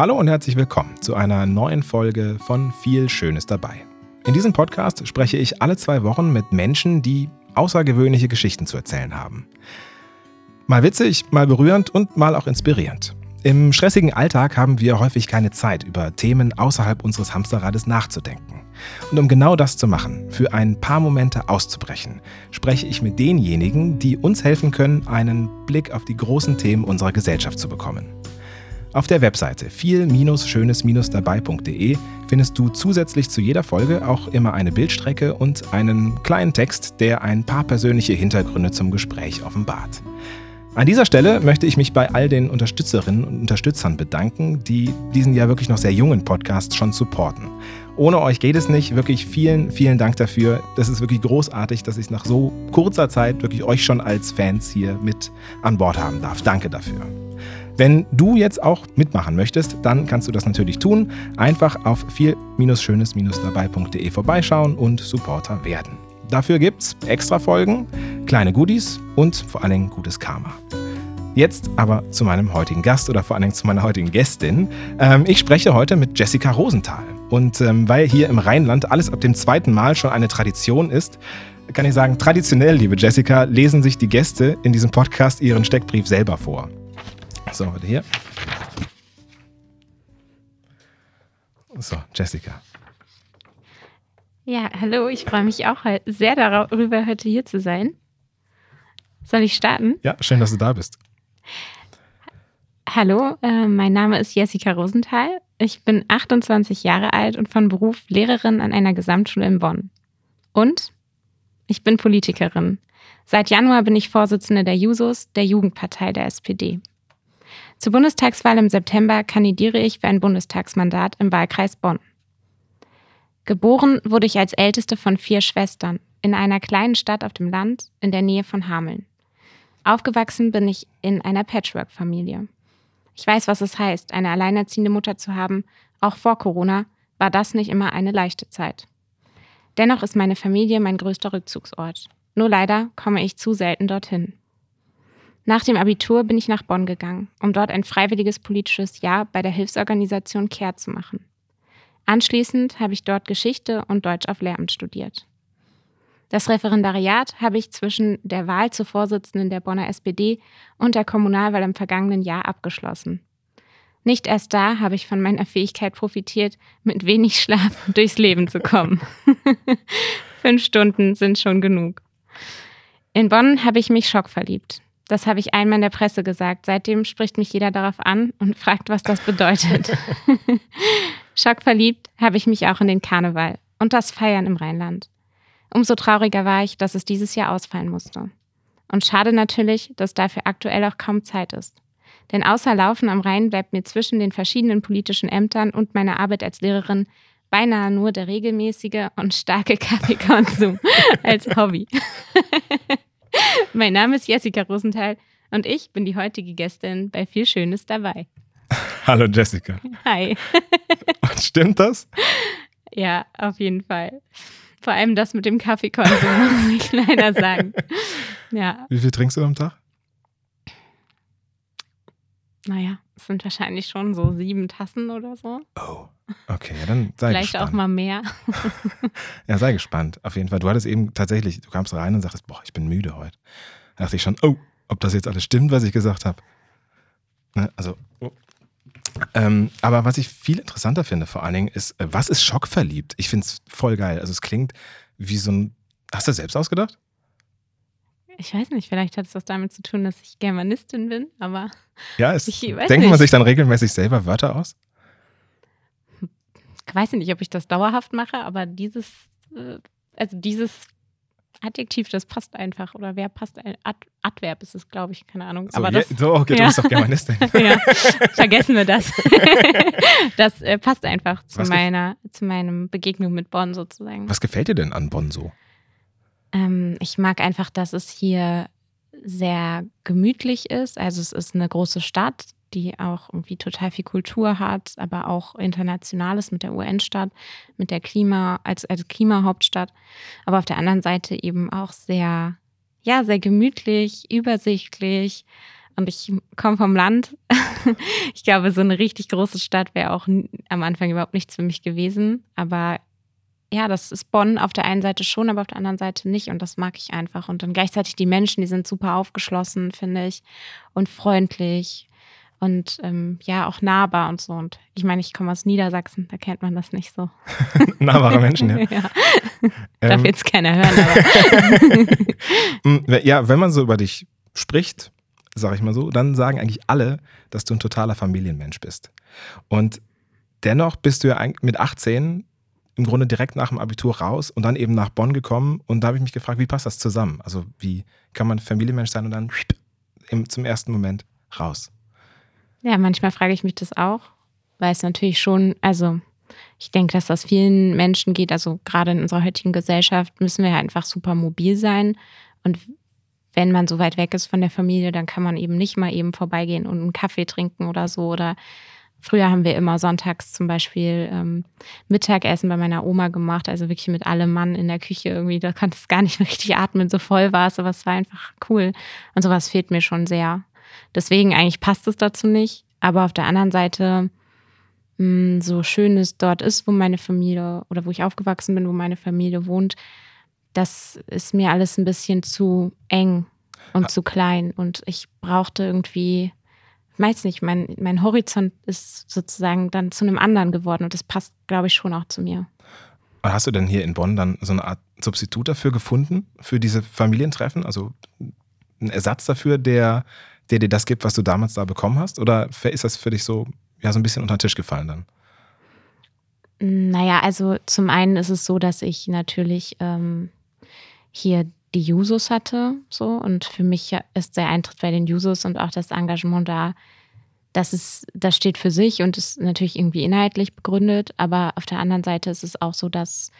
Hallo und herzlich willkommen zu einer neuen Folge von Viel Schönes dabei. In diesem Podcast spreche ich alle zwei Wochen mit Menschen, die außergewöhnliche Geschichten zu erzählen haben. Mal witzig, mal berührend und mal auch inspirierend. Im stressigen Alltag haben wir häufig keine Zeit, über Themen außerhalb unseres Hamsterrades nachzudenken. Und um genau das zu machen, für ein paar Momente auszubrechen, spreche ich mit denjenigen, die uns helfen können, einen Blick auf die großen Themen unserer Gesellschaft zu bekommen. Auf der Webseite viel-schönes-dabei.de findest du zusätzlich zu jeder Folge auch immer eine Bildstrecke und einen kleinen Text, der ein paar persönliche Hintergründe zum Gespräch offenbart. An dieser Stelle möchte ich mich bei all den Unterstützerinnen und Unterstützern bedanken, die diesen ja wirklich noch sehr jungen Podcast schon supporten. Ohne euch geht es nicht. Wirklich vielen, vielen Dank dafür. Das ist wirklich großartig, dass ich nach so kurzer Zeit wirklich euch schon als Fans hier mit an Bord haben darf. Danke dafür. Wenn du jetzt auch mitmachen möchtest, dann kannst du das natürlich tun. Einfach auf viel-schönes-dabei.de vorbeischauen und Supporter werden. Dafür gibt's extra Folgen, kleine Goodies und vor allen Dingen gutes Karma. Jetzt aber zu meinem heutigen Gast oder vor allen Dingen zu meiner heutigen Gästin. Ähm, ich spreche heute mit Jessica Rosenthal. Und ähm, weil hier im Rheinland alles ab dem zweiten Mal schon eine Tradition ist, kann ich sagen, traditionell, liebe Jessica, lesen sich die Gäste in diesem Podcast ihren Steckbrief selber vor. So, warte hier. So, Jessica. Ja, hallo, ich freue mich auch sehr darüber, heute hier zu sein. Soll ich starten? Ja, schön, dass du da bist. Hallo, äh, mein Name ist Jessica Rosenthal. Ich bin 28 Jahre alt und von Beruf Lehrerin an einer Gesamtschule in Bonn. Und ich bin Politikerin. Seit Januar bin ich Vorsitzende der Jusos, der Jugendpartei der SPD. Zur Bundestagswahl im September kandidiere ich für ein Bundestagsmandat im Wahlkreis Bonn. Geboren wurde ich als älteste von vier Schwestern in einer kleinen Stadt auf dem Land in der Nähe von Hameln. Aufgewachsen bin ich in einer Patchwork-Familie. Ich weiß, was es heißt, eine alleinerziehende Mutter zu haben. Auch vor Corona war das nicht immer eine leichte Zeit. Dennoch ist meine Familie mein größter Rückzugsort. Nur leider komme ich zu selten dorthin. Nach dem Abitur bin ich nach Bonn gegangen, um dort ein freiwilliges politisches Jahr bei der Hilfsorganisation CARE zu machen. Anschließend habe ich dort Geschichte und Deutsch auf Lehramt studiert. Das Referendariat habe ich zwischen der Wahl zur Vorsitzenden der Bonner SPD und der Kommunalwahl im vergangenen Jahr abgeschlossen. Nicht erst da habe ich von meiner Fähigkeit profitiert, mit wenig Schlaf durchs Leben zu kommen. Fünf Stunden sind schon genug. In Bonn habe ich mich schockverliebt. Das habe ich einmal in der Presse gesagt. Seitdem spricht mich jeder darauf an und fragt, was das bedeutet. Schockverliebt habe ich mich auch in den Karneval und das Feiern im Rheinland. Umso trauriger war ich, dass es dieses Jahr ausfallen musste. Und schade natürlich, dass dafür aktuell auch kaum Zeit ist. Denn außer Laufen am Rhein bleibt mir zwischen den verschiedenen politischen Ämtern und meiner Arbeit als Lehrerin beinahe nur der regelmäßige und starke Kaffeekonsum als Hobby. mein Name ist Jessica Rosenthal und ich bin die heutige Gästin bei Viel Schönes dabei. Hallo Jessica. Hi. Und stimmt das? Ja, auf jeden Fall. Vor allem das mit dem Kaffeekonsum, muss ich leider sagen. Ja. Wie viel trinkst du am Tag? Naja, es sind wahrscheinlich schon so sieben Tassen oder so. Oh, okay, ja, dann sei Vielleicht gespannt. auch mal mehr. ja, sei gespannt. Auf jeden Fall. Du hattest eben tatsächlich, du kamst rein und sagtest, boah, ich bin müde heute. Da dachte ich schon, oh, ob das jetzt alles stimmt, was ich gesagt habe. Ne? Also, oh. ähm, aber was ich viel interessanter finde, vor allen Dingen, ist, äh, was ist schockverliebt? Ich finde es voll geil. Also, es klingt wie so ein. Hast du das selbst ausgedacht? Ich weiß nicht, vielleicht hat es was damit zu tun, dass ich Germanistin bin, aber. Ja, es, ich nicht. man sich dann regelmäßig selber Wörter aus? Ich weiß nicht, ob ich das dauerhaft mache, aber dieses, äh, also dieses Adjektiv, das passt einfach. Oder wer passt? ein Ad Adverb ist es, glaube ich, keine Ahnung. So, aber je, das, so okay, du ja. bist doch Germanistin. ja, vergessen wir das. das äh, passt einfach zu Was meiner, zu meinem Begegnung mit Bonn sozusagen. Was gefällt dir denn an Bonn so? Ähm, ich mag einfach, dass es hier sehr gemütlich ist. Also es ist eine große Stadt, die auch irgendwie total viel Kultur hat, aber auch internationales mit der UN-Stadt, mit der Klima, als, als Klimahauptstadt. Aber auf der anderen Seite eben auch sehr, ja, sehr gemütlich, übersichtlich Und ich komme vom Land. ich glaube, so eine richtig große Stadt wäre auch am Anfang überhaupt nichts für mich gewesen. Aber ja, das ist Bonn auf der einen Seite schon, aber auf der anderen Seite nicht. Und das mag ich einfach. Und dann gleichzeitig die Menschen, die sind super aufgeschlossen, finde ich. Und freundlich. Und ähm, ja, auch nahbar und so. Und ich meine, ich komme aus Niedersachsen, da kennt man das nicht so. Nahbare Menschen, ja. ja. Darf ähm. jetzt keiner hören, aber. Mm, ja, wenn man so über dich spricht, sage ich mal so, dann sagen eigentlich alle, dass du ein totaler Familienmensch bist. Und dennoch bist du ja mit 18 im Grunde direkt nach dem Abitur raus und dann eben nach Bonn gekommen. Und da habe ich mich gefragt, wie passt das zusammen? Also wie kann man Familienmensch sein und dann zum ersten Moment raus? Ja, manchmal frage ich mich das auch, weil es natürlich schon, also ich denke, dass das vielen Menschen geht. Also gerade in unserer heutigen Gesellschaft müssen wir einfach super mobil sein. Und wenn man so weit weg ist von der Familie, dann kann man eben nicht mal eben vorbeigehen und einen Kaffee trinken oder so. Oder früher haben wir immer sonntags zum Beispiel ähm, Mittagessen bei meiner Oma gemacht, also wirklich mit allem Mann in der Küche irgendwie. Da konntest gar nicht mehr richtig atmen, so voll war es, aber es war einfach cool. Und sowas fehlt mir schon sehr. Deswegen eigentlich passt es dazu nicht. Aber auf der anderen Seite, mh, mm, so schön es dort ist, wo meine Familie oder wo ich aufgewachsen bin, wo meine Familie wohnt, das ist mir alles ein bisschen zu eng und zu klein. Und ich brauchte irgendwie, weiß nicht, mein, mein Horizont ist sozusagen dann zu einem anderen geworden. Und das passt, glaube ich, schon auch zu mir. Hast du denn hier in Bonn dann so eine Art Substitut dafür gefunden, für diese Familientreffen? Also einen Ersatz dafür, der, der dir das gibt, was du damals da bekommen hast? Oder ist das für dich so, ja, so ein bisschen unter den Tisch gefallen dann? Naja, also zum einen ist es so, dass ich natürlich ähm, hier die Jusos hatte. So. Und für mich ist der Eintritt bei den Jusos und auch das Engagement da, das ist, das steht für sich und ist natürlich irgendwie inhaltlich begründet. Aber auf der anderen Seite ist es auch so, dass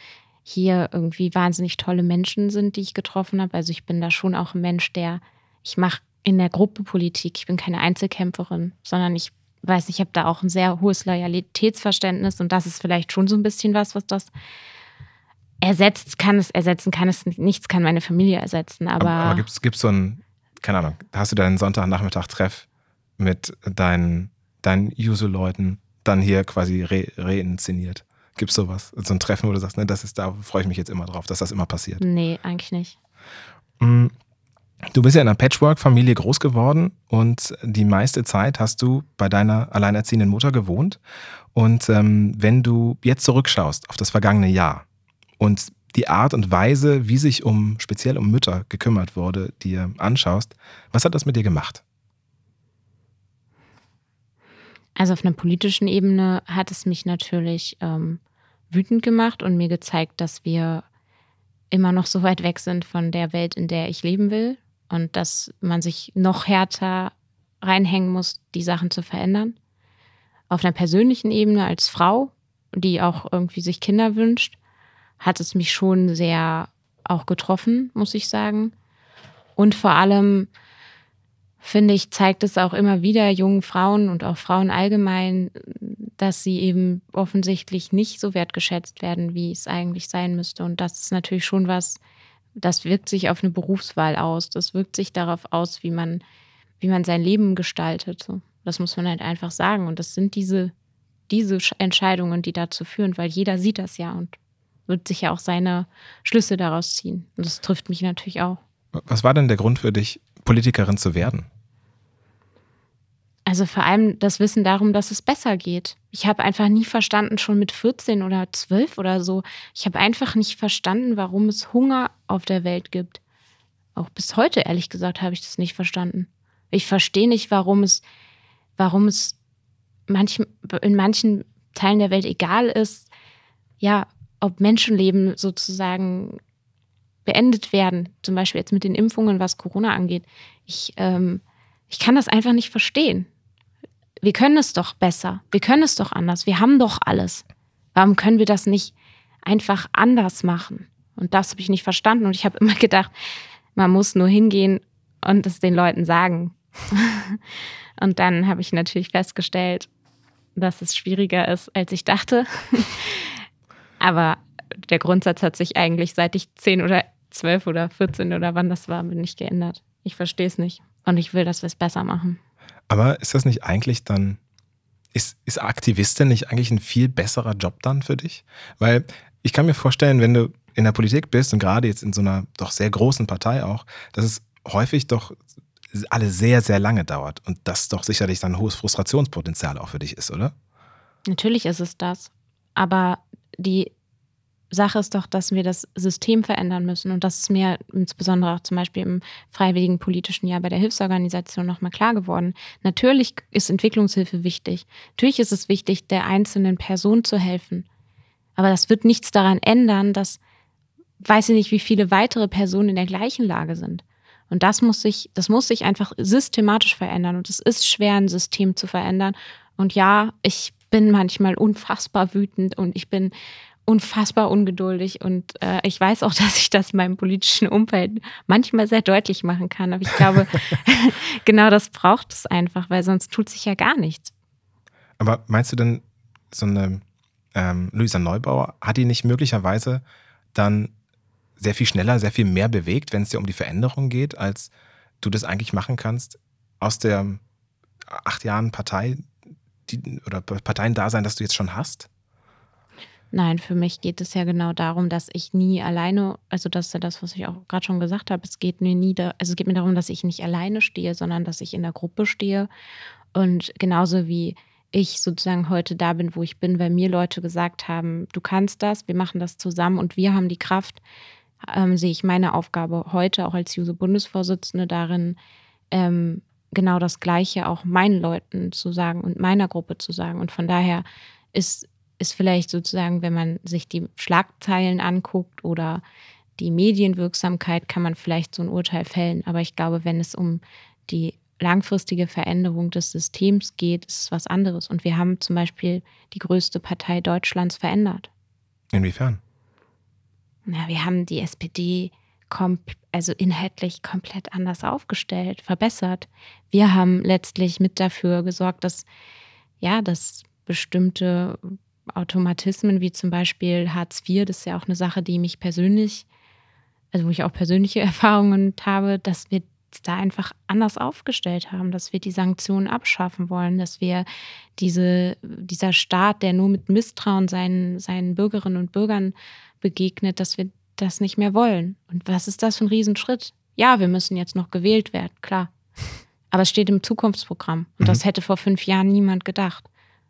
hier irgendwie wahnsinnig tolle Menschen sind, die ich getroffen habe. Also ich bin da schon auch ein Mensch, der, ich mache in der Gruppe Politik. Ich bin keine Einzelkämpferin, sondern ich weiß, ich habe da auch ein sehr hohes Loyalitätsverständnis und das ist vielleicht schon so ein bisschen was, was das ersetzt, kann es ersetzen, kann es nichts, kann meine Familie ersetzen. Aber, aber, aber gibt es so ein, keine Ahnung, hast du deinen Sonntagnachmittag-Treff mit deinen, deinen Juso-Leuten dann hier quasi re reinszeniert? Gibt es sowas? So ein Treffen, wo du sagst, ne, das ist da, freue ich mich jetzt immer drauf, dass das immer passiert? Nee, eigentlich nicht. Mm, du bist ja in einer Patchwork-Familie groß geworden und die meiste Zeit hast du bei deiner alleinerziehenden Mutter gewohnt. Und ähm, wenn du jetzt zurückschaust auf das vergangene Jahr, und die Art und Weise, wie sich um speziell um Mütter gekümmert wurde, dir anschaust, was hat das mit dir gemacht? Also auf einer politischen Ebene hat es mich natürlich ähm, wütend gemacht und mir gezeigt, dass wir immer noch so weit weg sind von der Welt, in der ich leben will und dass man sich noch härter reinhängen muss, die Sachen zu verändern. Auf einer persönlichen Ebene als Frau, die auch irgendwie sich Kinder wünscht, hat es mich schon sehr auch getroffen, muss ich sagen. Und vor allem, finde ich, zeigt es auch immer wieder jungen Frauen und auch Frauen allgemein, dass sie eben offensichtlich nicht so wertgeschätzt werden, wie es eigentlich sein müsste. Und das ist natürlich schon was, das wirkt sich auf eine Berufswahl aus. Das wirkt sich darauf aus, wie man, wie man sein Leben gestaltet. Das muss man halt einfach sagen. Und das sind diese, diese Entscheidungen, die dazu führen, weil jeder sieht das ja und wird sich ja auch seine Schlüsse daraus ziehen. Und das trifft mich natürlich auch. Was war denn der Grund für dich, Politikerin zu werden? Also vor allem das Wissen darum, dass es besser geht. Ich habe einfach nie verstanden, schon mit 14 oder 12 oder so, ich habe einfach nicht verstanden, warum es Hunger auf der Welt gibt. Auch bis heute, ehrlich gesagt, habe ich das nicht verstanden. Ich verstehe nicht, warum es, warum es manch, in manchen Teilen der Welt egal ist, ja, ob Menschenleben sozusagen beendet werden, zum Beispiel jetzt mit den Impfungen, was Corona angeht. Ich, ähm, ich kann das einfach nicht verstehen. Wir können es doch besser. Wir können es doch anders. Wir haben doch alles. Warum können wir das nicht einfach anders machen? Und das habe ich nicht verstanden. Und ich habe immer gedacht, man muss nur hingehen und es den Leuten sagen. und dann habe ich natürlich festgestellt, dass es schwieriger ist, als ich dachte. Aber der Grundsatz hat sich eigentlich, seit ich 10 oder 12 oder 14 oder wann das war, nicht geändert. Ich verstehe es nicht. Und ich will, dass wir es besser machen. Aber ist das nicht eigentlich dann, ist, ist Aktivistin nicht eigentlich ein viel besserer Job dann für dich? Weil ich kann mir vorstellen, wenn du in der Politik bist und gerade jetzt in so einer doch sehr großen Partei auch, dass es häufig doch alle sehr, sehr lange dauert und das doch sicherlich dann ein hohes Frustrationspotenzial auch für dich ist, oder? Natürlich ist es das. Aber die Sache ist doch, dass wir das System verändern müssen. Und das ist mir insbesondere auch zum Beispiel im freiwilligen politischen Jahr bei der Hilfsorganisation nochmal klar geworden. Natürlich ist Entwicklungshilfe wichtig. Natürlich ist es wichtig, der einzelnen Person zu helfen. Aber das wird nichts daran ändern, dass, weiß ich nicht, wie viele weitere Personen in der gleichen Lage sind. Und das muss sich, das muss sich einfach systematisch verändern. Und es ist schwer, ein System zu verändern. Und ja, ich bin manchmal unfassbar wütend und ich bin unfassbar ungeduldig und äh, ich weiß auch, dass ich das in meinem politischen Umfeld manchmal sehr deutlich machen kann. Aber ich glaube, genau das braucht es einfach, weil sonst tut sich ja gar nichts. Aber meinst du denn, so eine ähm, Luisa Neubauer, hat die nicht möglicherweise dann sehr viel schneller, sehr viel mehr bewegt, wenn es dir um die Veränderung geht, als du das eigentlich machen kannst aus der acht Jahren Partei die, oder Parteiendasein, das du jetzt schon hast? Nein, für mich geht es ja genau darum, dass ich nie alleine, also das ist ja das, was ich auch gerade schon gesagt habe, es geht mir nie, da, also es geht mir darum, dass ich nicht alleine stehe, sondern dass ich in der Gruppe stehe. Und genauso wie ich sozusagen heute da bin, wo ich bin, weil mir Leute gesagt haben, du kannst das, wir machen das zusammen und wir haben die Kraft, ähm, sehe ich meine Aufgabe heute auch als Juso-Bundesvorsitzende darin, ähm, genau das Gleiche auch meinen Leuten zu sagen und meiner Gruppe zu sagen. Und von daher ist ist vielleicht sozusagen, wenn man sich die Schlagzeilen anguckt oder die Medienwirksamkeit, kann man vielleicht so ein Urteil fällen. Aber ich glaube, wenn es um die langfristige Veränderung des Systems geht, ist es was anderes. Und wir haben zum Beispiel die größte Partei Deutschlands verändert. Inwiefern? Na, wir haben die SPD also inhaltlich komplett anders aufgestellt, verbessert. Wir haben letztlich mit dafür gesorgt, dass ja, dass bestimmte Automatismen wie zum Beispiel Hartz IV, das ist ja auch eine Sache, die mich persönlich, also wo ich auch persönliche Erfahrungen habe, dass wir da einfach anders aufgestellt haben, dass wir die Sanktionen abschaffen wollen, dass wir diese, dieser Staat, der nur mit Misstrauen seinen, seinen Bürgerinnen und Bürgern begegnet, dass wir das nicht mehr wollen. Und was ist das für ein Riesenschritt? Ja, wir müssen jetzt noch gewählt werden, klar. Aber es steht im Zukunftsprogramm. Und mhm. das hätte vor fünf Jahren niemand gedacht.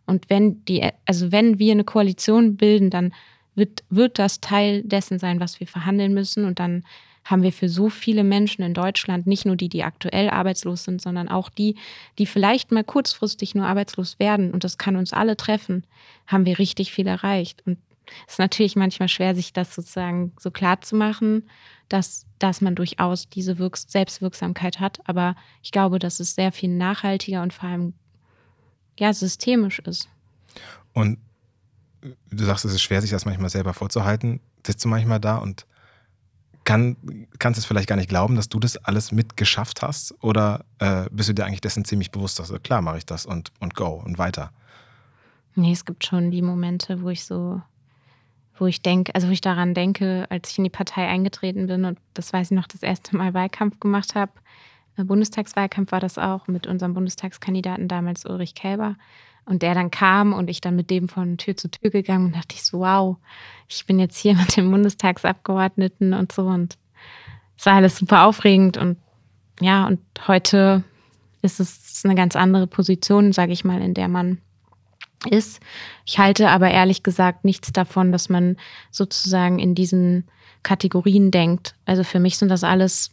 Und wenn die, also wenn wir eine Koalition bilden, dann wird, wird das Teil dessen sein, was wir verhandeln müssen. Und dann haben wir für so viele Menschen in Deutschland, nicht nur die, die aktuell arbeitslos sind, sondern auch die, die vielleicht mal kurzfristig nur arbeitslos werden, und das kann uns alle treffen, haben wir richtig viel erreicht. Und es ist natürlich manchmal schwer, sich das sozusagen so klar zu machen, dass, dass man durchaus diese Wirks Selbstwirksamkeit hat. Aber ich glaube, dass es sehr viel nachhaltiger und vor allem ja, systemisch ist. Und du sagst, es ist schwer, sich das manchmal selber vorzuhalten. Sitzt du manchmal da und kann, kannst es vielleicht gar nicht glauben, dass du das alles mitgeschafft hast? Oder äh, bist du dir eigentlich dessen ziemlich bewusst, dass du, klar mache ich das und, und go und weiter? Nee, es gibt schon die Momente, wo ich so, wo ich denke, also wo ich daran denke, als ich in die Partei eingetreten bin und das weiß ich noch, das erste Mal Wahlkampf gemacht habe, Bundestagswahlkampf war das auch mit unserem Bundestagskandidaten damals Ulrich Kälber. Und der dann kam und ich dann mit dem von Tür zu Tür gegangen und dachte ich so, wow, ich bin jetzt hier mit dem Bundestagsabgeordneten und so. Und es war alles super aufregend. Und ja, und heute ist es eine ganz andere Position, sage ich mal, in der man ist. Ich halte aber ehrlich gesagt nichts davon, dass man sozusagen in diesen Kategorien denkt. Also für mich sind das alles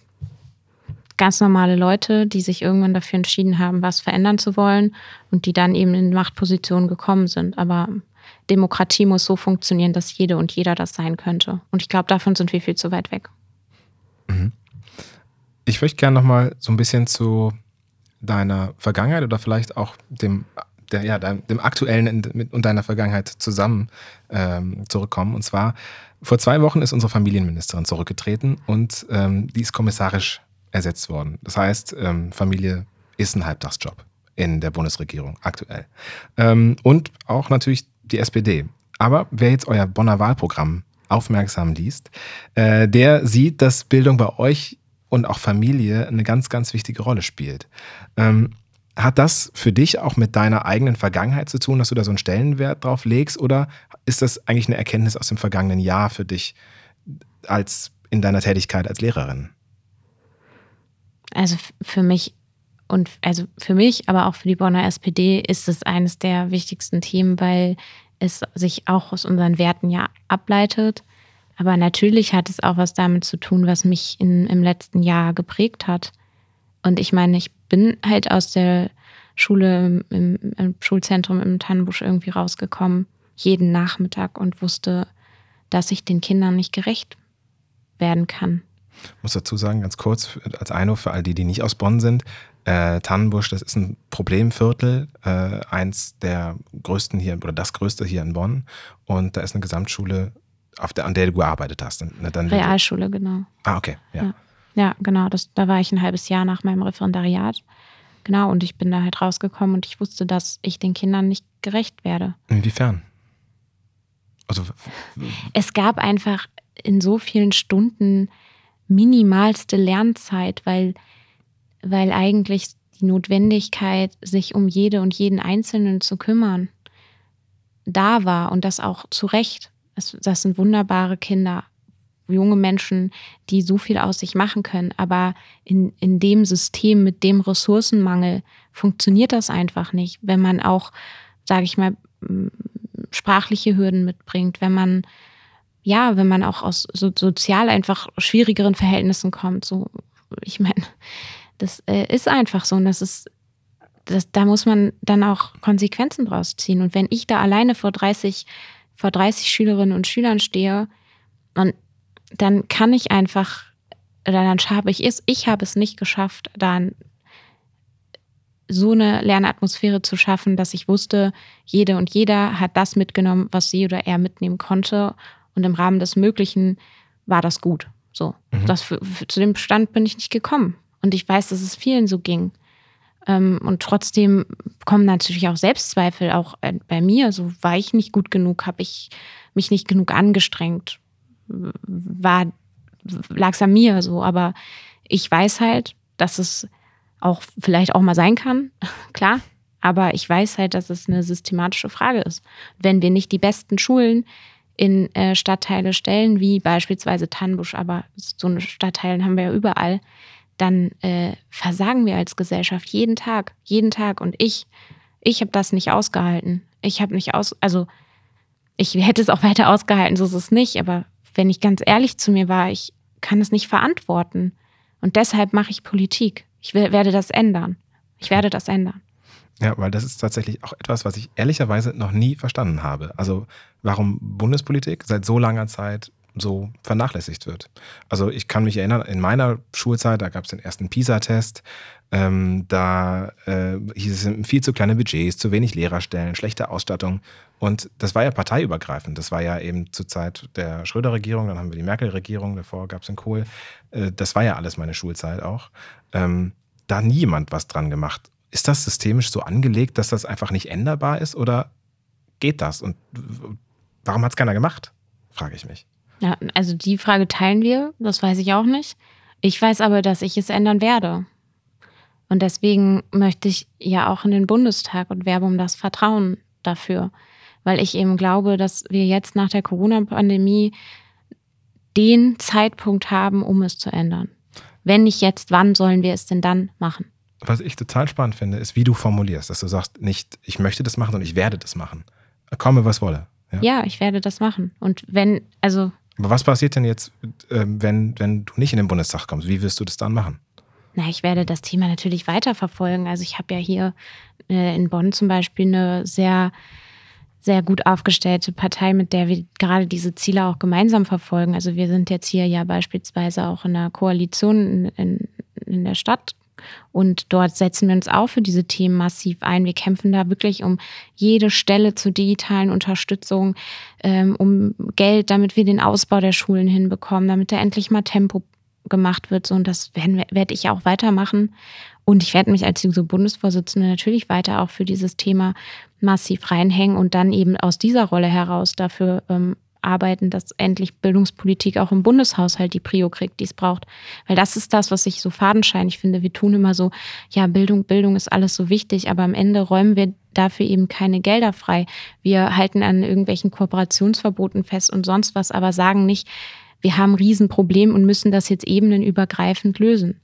ganz normale Leute, die sich irgendwann dafür entschieden haben, was verändern zu wollen und die dann eben in Machtpositionen gekommen sind. Aber Demokratie muss so funktionieren, dass jede und jeder das sein könnte. Und ich glaube, davon sind wir viel zu weit weg. Mhm. Ich möchte gerne nochmal so ein bisschen zu deiner Vergangenheit oder vielleicht auch dem, der, ja, dem aktuellen und deiner Vergangenheit zusammen ähm, zurückkommen. Und zwar, vor zwei Wochen ist unsere Familienministerin zurückgetreten und ähm, die ist kommissarisch ersetzt worden. Das heißt, ähm, Familie ist ein Halbtagsjob in der Bundesregierung aktuell. Ähm, und auch natürlich die SPD. Aber wer jetzt euer Bonner Wahlprogramm aufmerksam liest, äh, der sieht, dass Bildung bei euch und auch Familie eine ganz, ganz wichtige Rolle spielt. Ähm, hat das für dich auch mit deiner eigenen Vergangenheit zu tun, dass du da so einen Stellenwert drauf legst? Oder ist das eigentlich eine Erkenntnis aus dem vergangenen Jahr für dich als in deiner Tätigkeit als Lehrerin? Also für mich und also für mich, aber auch für die Bonner SPD ist es eines der wichtigsten Themen, weil es sich auch aus unseren Werten ja ableitet. Aber natürlich hat es auch was damit zu tun, was mich in, im letzten Jahr geprägt hat. Und ich meine, ich bin halt aus der Schule im, im Schulzentrum im Tannenbusch irgendwie rausgekommen, jeden Nachmittag und wusste, dass ich den Kindern nicht gerecht werden kann. Ich muss dazu sagen, ganz kurz, als Eino für all die, die nicht aus Bonn sind, äh, Tannenbusch, das ist ein Problemviertel, äh, eins der größten hier, oder das größte hier in Bonn. Und da ist eine Gesamtschule, auf der, an der du gearbeitet hast. Ne, Realschule, genau. Ah, okay, ja. ja. Ja, genau. Das, da war ich ein halbes Jahr nach meinem Referendariat. Genau, und ich bin da halt rausgekommen und ich wusste, dass ich den Kindern nicht gerecht werde. Inwiefern? Also, es gab einfach in so vielen Stunden minimalste Lernzeit, weil, weil eigentlich die Notwendigkeit, sich um jede und jeden Einzelnen zu kümmern, da war und das auch zu Recht. Das, das sind wunderbare Kinder, junge Menschen, die so viel aus sich machen können. Aber in, in dem System mit dem Ressourcenmangel funktioniert das einfach nicht, wenn man auch, sage ich mal, sprachliche Hürden mitbringt, wenn man ja, wenn man auch aus so sozial einfach schwierigeren Verhältnissen kommt. So, ich meine, das äh, ist einfach so und das ist das, da muss man dann auch Konsequenzen draus ziehen. Und wenn ich da alleine vor 30, vor 30 Schülerinnen und Schülern stehe und dann kann ich einfach, oder dann habe ich es, ich habe es nicht geschafft, dann so eine Lernatmosphäre zu schaffen, dass ich wusste, jede und jeder hat das mitgenommen, was sie oder er mitnehmen konnte. Und im Rahmen des Möglichen war das gut. So. Mhm. Das für, für, zu dem Stand bin ich nicht gekommen. Und ich weiß, dass es vielen so ging. Ähm, und trotzdem kommen natürlich auch Selbstzweifel, auch äh, bei mir. So war ich nicht gut genug, habe ich mich nicht genug angestrengt war, lag es an mir so. Aber ich weiß halt, dass es auch vielleicht auch mal sein kann, klar. Aber ich weiß halt, dass es eine systematische Frage ist. Wenn wir nicht die besten Schulen in äh, Stadtteile stellen, wie beispielsweise Tannbusch, aber so eine Stadtteilen haben wir ja überall, dann äh, versagen wir als Gesellschaft jeden Tag, jeden Tag. Und ich, ich habe das nicht ausgehalten. Ich habe nicht aus, also ich hätte es auch weiter ausgehalten, so ist es nicht, aber wenn ich ganz ehrlich zu mir war, ich kann es nicht verantworten. Und deshalb mache ich Politik. Ich will, werde das ändern. Ich werde das ändern. Ja, weil das ist tatsächlich auch etwas, was ich ehrlicherweise noch nie verstanden habe. Also warum Bundespolitik seit so langer Zeit so vernachlässigt wird. Also ich kann mich erinnern, in meiner Schulzeit, da gab es den ersten PISA-Test, ähm, da äh, hieß es viel zu kleine Budgets, zu wenig Lehrerstellen, schlechte Ausstattung. Und das war ja parteiübergreifend. Das war ja eben zur Zeit der Schröder-Regierung, dann haben wir die Merkel-Regierung, davor gab es den Kohl. Äh, das war ja alles meine Schulzeit auch. Ähm, da nie jemand was dran gemacht. Ist das systemisch so angelegt, dass das einfach nicht änderbar ist oder geht das? Und warum hat es keiner gemacht? Frage ich mich. Ja, also die Frage teilen wir, das weiß ich auch nicht. Ich weiß aber, dass ich es ändern werde. Und deswegen möchte ich ja auch in den Bundestag und werbe um das Vertrauen dafür, weil ich eben glaube, dass wir jetzt nach der Corona-Pandemie den Zeitpunkt haben, um es zu ändern. Wenn nicht jetzt, wann sollen wir es denn dann machen? Was ich total spannend finde, ist, wie du formulierst, dass du sagst, nicht, ich möchte das machen, sondern ich werde das machen. Komme, was wolle. Ja, ja ich werde das machen. Und wenn, also. Aber was passiert denn jetzt, ähm, wenn, wenn du nicht in den Bundestag kommst? Wie wirst du das dann machen? Na, ich werde das Thema natürlich weiterverfolgen. Also ich habe ja hier äh, in Bonn zum Beispiel eine sehr, sehr gut aufgestellte Partei, mit der wir gerade diese Ziele auch gemeinsam verfolgen. Also wir sind jetzt hier ja beispielsweise auch in einer Koalition in, in, in der Stadt und dort setzen wir uns auch für diese Themen massiv ein. Wir kämpfen da wirklich um jede Stelle zur digitalen Unterstützung, ähm, um Geld, damit wir den Ausbau der Schulen hinbekommen, damit da endlich mal Tempo gemacht wird. So, und das werde ich auch weitermachen. Und ich werde mich als Bundesvorsitzende natürlich weiter auch für dieses Thema massiv reinhängen und dann eben aus dieser Rolle heraus dafür ähm, arbeiten, dass endlich Bildungspolitik auch im Bundeshaushalt die Prio kriegt, die es braucht. Weil das ist das, was ich so fadenscheinig finde. Wir tun immer so, ja, Bildung, Bildung ist alles so wichtig, aber am Ende räumen wir dafür eben keine Gelder frei. Wir halten an irgendwelchen Kooperationsverboten fest und sonst was, aber sagen nicht, wir haben ein Riesenproblem und müssen das jetzt ebenenübergreifend lösen.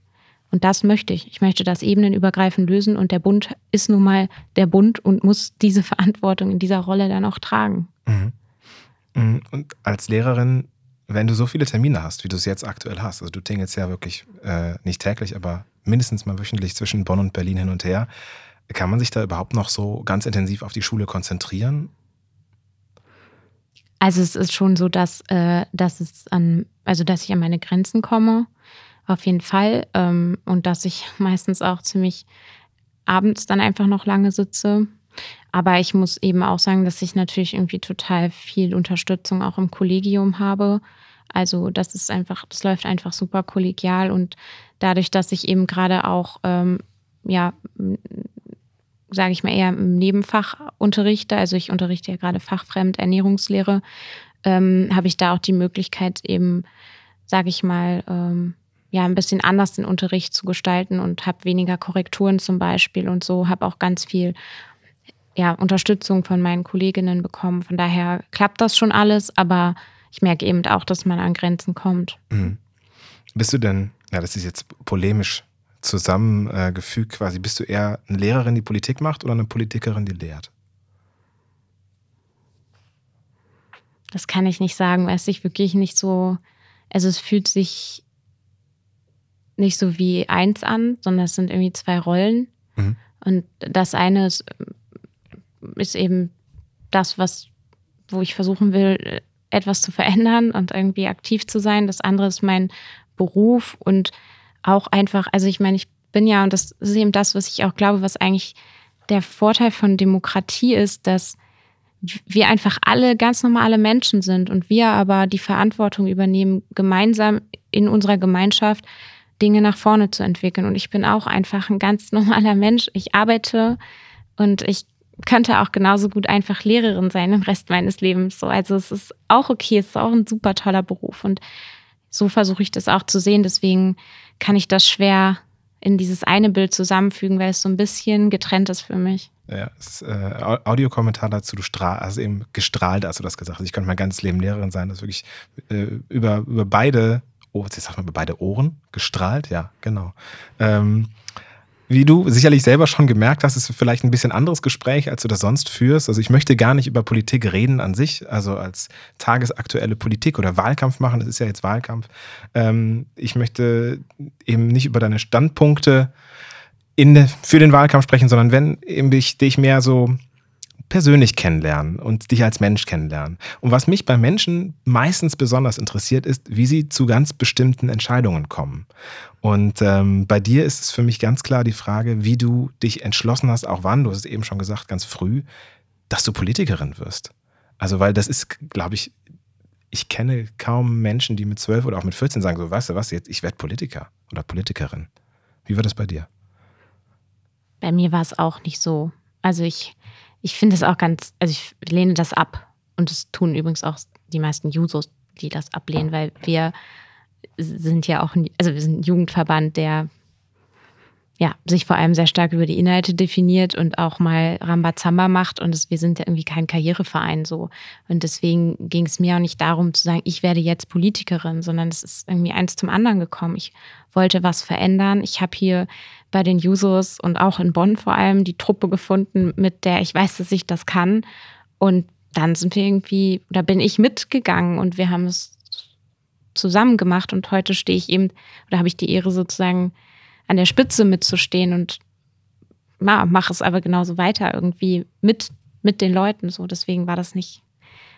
Und das möchte ich. Ich möchte das ebenenübergreifend lösen und der Bund ist nun mal der Bund und muss diese Verantwortung in dieser Rolle dann auch tragen. Mhm. Mhm. Und als Lehrerin, wenn du so viele Termine hast, wie du es jetzt aktuell hast, also du tingelst ja wirklich äh, nicht täglich, aber mindestens mal wöchentlich zwischen Bonn und Berlin hin und her, kann man sich da überhaupt noch so ganz intensiv auf die Schule konzentrieren? Also es ist schon so, dass, äh, dass es an, also dass ich an meine Grenzen komme, auf jeden Fall. Ähm, und dass ich meistens auch ziemlich abends dann einfach noch lange sitze. Aber ich muss eben auch sagen, dass ich natürlich irgendwie total viel Unterstützung auch im Kollegium habe. Also das ist einfach, das läuft einfach super kollegial und dadurch, dass ich eben gerade auch, ähm, ja, sage ich mal eher im Nebenfach unterrichte, also ich unterrichte ja gerade fachfremd Ernährungslehre, ähm, habe ich da auch die Möglichkeit eben, sage ich mal, ähm, ja, ein bisschen anders den Unterricht zu gestalten und habe weniger Korrekturen zum Beispiel und so, habe auch ganz viel ja, Unterstützung von meinen Kolleginnen bekommen. Von daher klappt das schon alles, aber ich merke eben auch, dass man an Grenzen kommt. Mhm. Bist du denn, ja, das ist jetzt polemisch zusammengefügt quasi, bist du eher eine Lehrerin, die Politik macht oder eine Politikerin, die lehrt? Das kann ich nicht sagen, weil es sich wirklich nicht so, also es fühlt sich nicht so wie eins an, sondern es sind irgendwie zwei Rollen. Mhm. Und das eine ist ist eben das, was, wo ich versuchen will, etwas zu verändern und irgendwie aktiv zu sein. Das andere ist mein Beruf und auch einfach, also ich meine, ich bin ja, und das ist eben das, was ich auch glaube, was eigentlich der Vorteil von Demokratie ist, dass wir einfach alle ganz normale Menschen sind und wir aber die Verantwortung übernehmen, gemeinsam in unserer Gemeinschaft Dinge nach vorne zu entwickeln. Und ich bin auch einfach ein ganz normaler Mensch. Ich arbeite und ich könnte auch genauso gut einfach Lehrerin sein im Rest meines Lebens. So, also es ist auch okay, es ist auch ein super toller Beruf und so versuche ich das auch zu sehen. Deswegen kann ich das schwer in dieses eine Bild zusammenfügen, weil es so ein bisschen getrennt ist für mich. Ja, ist, äh, Audiokommentar dazu, du strahl, also eben gestrahlt, hast du das gesagt. Also ich könnte mein ganzes Leben Lehrerin sein, das wirklich äh, über, über beide, oh, jetzt sag mal, über beide Ohren gestrahlt, ja, genau. Ähm, wie du sicherlich selber schon gemerkt hast, ist vielleicht ein bisschen anderes Gespräch, als du das sonst führst. Also ich möchte gar nicht über Politik reden an sich, also als tagesaktuelle Politik oder Wahlkampf machen. Das ist ja jetzt Wahlkampf. Ähm, ich möchte eben nicht über deine Standpunkte in, für den Wahlkampf sprechen, sondern wenn ich dich mehr so persönlich kennenlernen und dich als Mensch kennenlernen. Und was mich bei Menschen meistens besonders interessiert, ist, wie sie zu ganz bestimmten Entscheidungen kommen. Und ähm, bei dir ist es für mich ganz klar die Frage, wie du dich entschlossen hast, auch wann, du hast es eben schon gesagt, ganz früh, dass du Politikerin wirst. Also, weil das ist, glaube ich, ich kenne kaum Menschen, die mit zwölf oder auch mit 14 sagen, so, weißt du was, jetzt, ich werde Politiker oder Politikerin. Wie war das bei dir? Bei mir war es auch nicht so. Also ich ich finde es auch ganz, also ich lehne das ab. Und es tun übrigens auch die meisten Jusos, die das ablehnen, weil wir sind ja auch, also wir sind ein Jugendverband, der ja, sich vor allem sehr stark über die Inhalte definiert und auch mal Rambazamba macht. Und es, wir sind ja irgendwie kein Karriereverein so. Und deswegen ging es mir auch nicht darum zu sagen, ich werde jetzt Politikerin, sondern es ist irgendwie eins zum anderen gekommen. Ich wollte was verändern. Ich habe hier bei den Jusos und auch in Bonn vor allem die Truppe gefunden, mit der ich weiß, dass ich das kann. Und dann sind wir irgendwie, oder bin ich mitgegangen und wir haben es zusammen gemacht. Und heute stehe ich eben, oder habe ich die Ehre sozusagen, an der Spitze mitzustehen und ja, mache es aber genauso weiter irgendwie mit, mit den Leuten. So, deswegen war das nicht,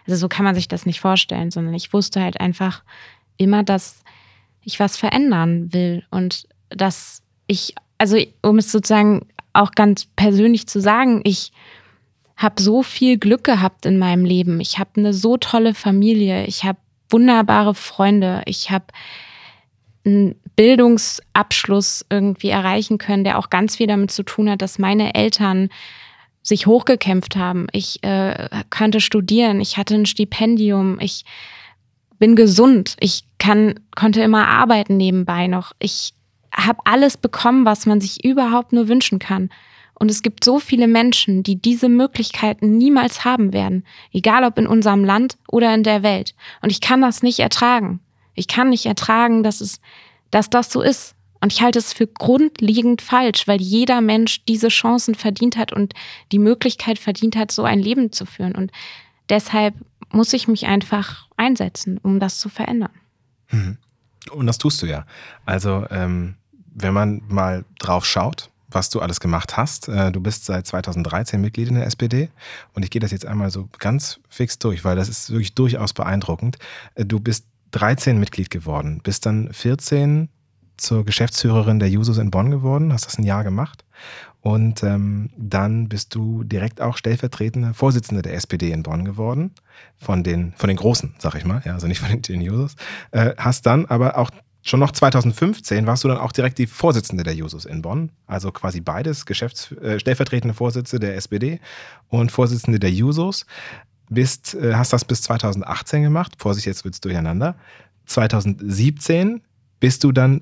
also so kann man sich das nicht vorstellen, sondern ich wusste halt einfach immer, dass ich was verändern will und dass ich, also um es sozusagen auch ganz persönlich zu sagen, ich habe so viel Glück gehabt in meinem Leben. Ich habe eine so tolle Familie. Ich habe wunderbare Freunde. Ich habe einen Bildungsabschluss irgendwie erreichen können, der auch ganz viel damit zu tun hat, dass meine Eltern sich hochgekämpft haben. Ich äh, konnte studieren, ich hatte ein Stipendium, ich bin gesund, ich kann, konnte immer arbeiten nebenbei noch. Ich habe alles bekommen, was man sich überhaupt nur wünschen kann. Und es gibt so viele Menschen, die diese Möglichkeiten niemals haben werden, egal ob in unserem Land oder in der Welt. Und ich kann das nicht ertragen. Ich kann nicht ertragen, dass es, dass das so ist. Und ich halte es für grundlegend falsch, weil jeder Mensch diese Chancen verdient hat und die Möglichkeit verdient hat, so ein Leben zu führen. Und deshalb muss ich mich einfach einsetzen, um das zu verändern. Mhm. Und das tust du ja. Also, ähm, wenn man mal drauf schaut, was du alles gemacht hast. Äh, du bist seit 2013 Mitglied in der SPD und ich gehe das jetzt einmal so ganz fix durch, weil das ist wirklich durchaus beeindruckend. Äh, du bist 13 Mitglied geworden, bist dann 14 zur Geschäftsführerin der Jusos in Bonn geworden, hast das ein Jahr gemacht. Und ähm, dann bist du direkt auch stellvertretende Vorsitzende der SPD in Bonn geworden, von den, von den Großen, sag ich mal, ja, also nicht von den, den Jusos, äh, hast dann aber auch Schon noch 2015 warst du dann auch direkt die Vorsitzende der Jusos in Bonn, also quasi beides, Geschäfts äh, stellvertretende Vorsitzende der SPD und Vorsitzende der Jusos. Bist, äh, hast das bis 2018 gemacht, Vorsicht, jetzt wird es durcheinander. 2017 bist du dann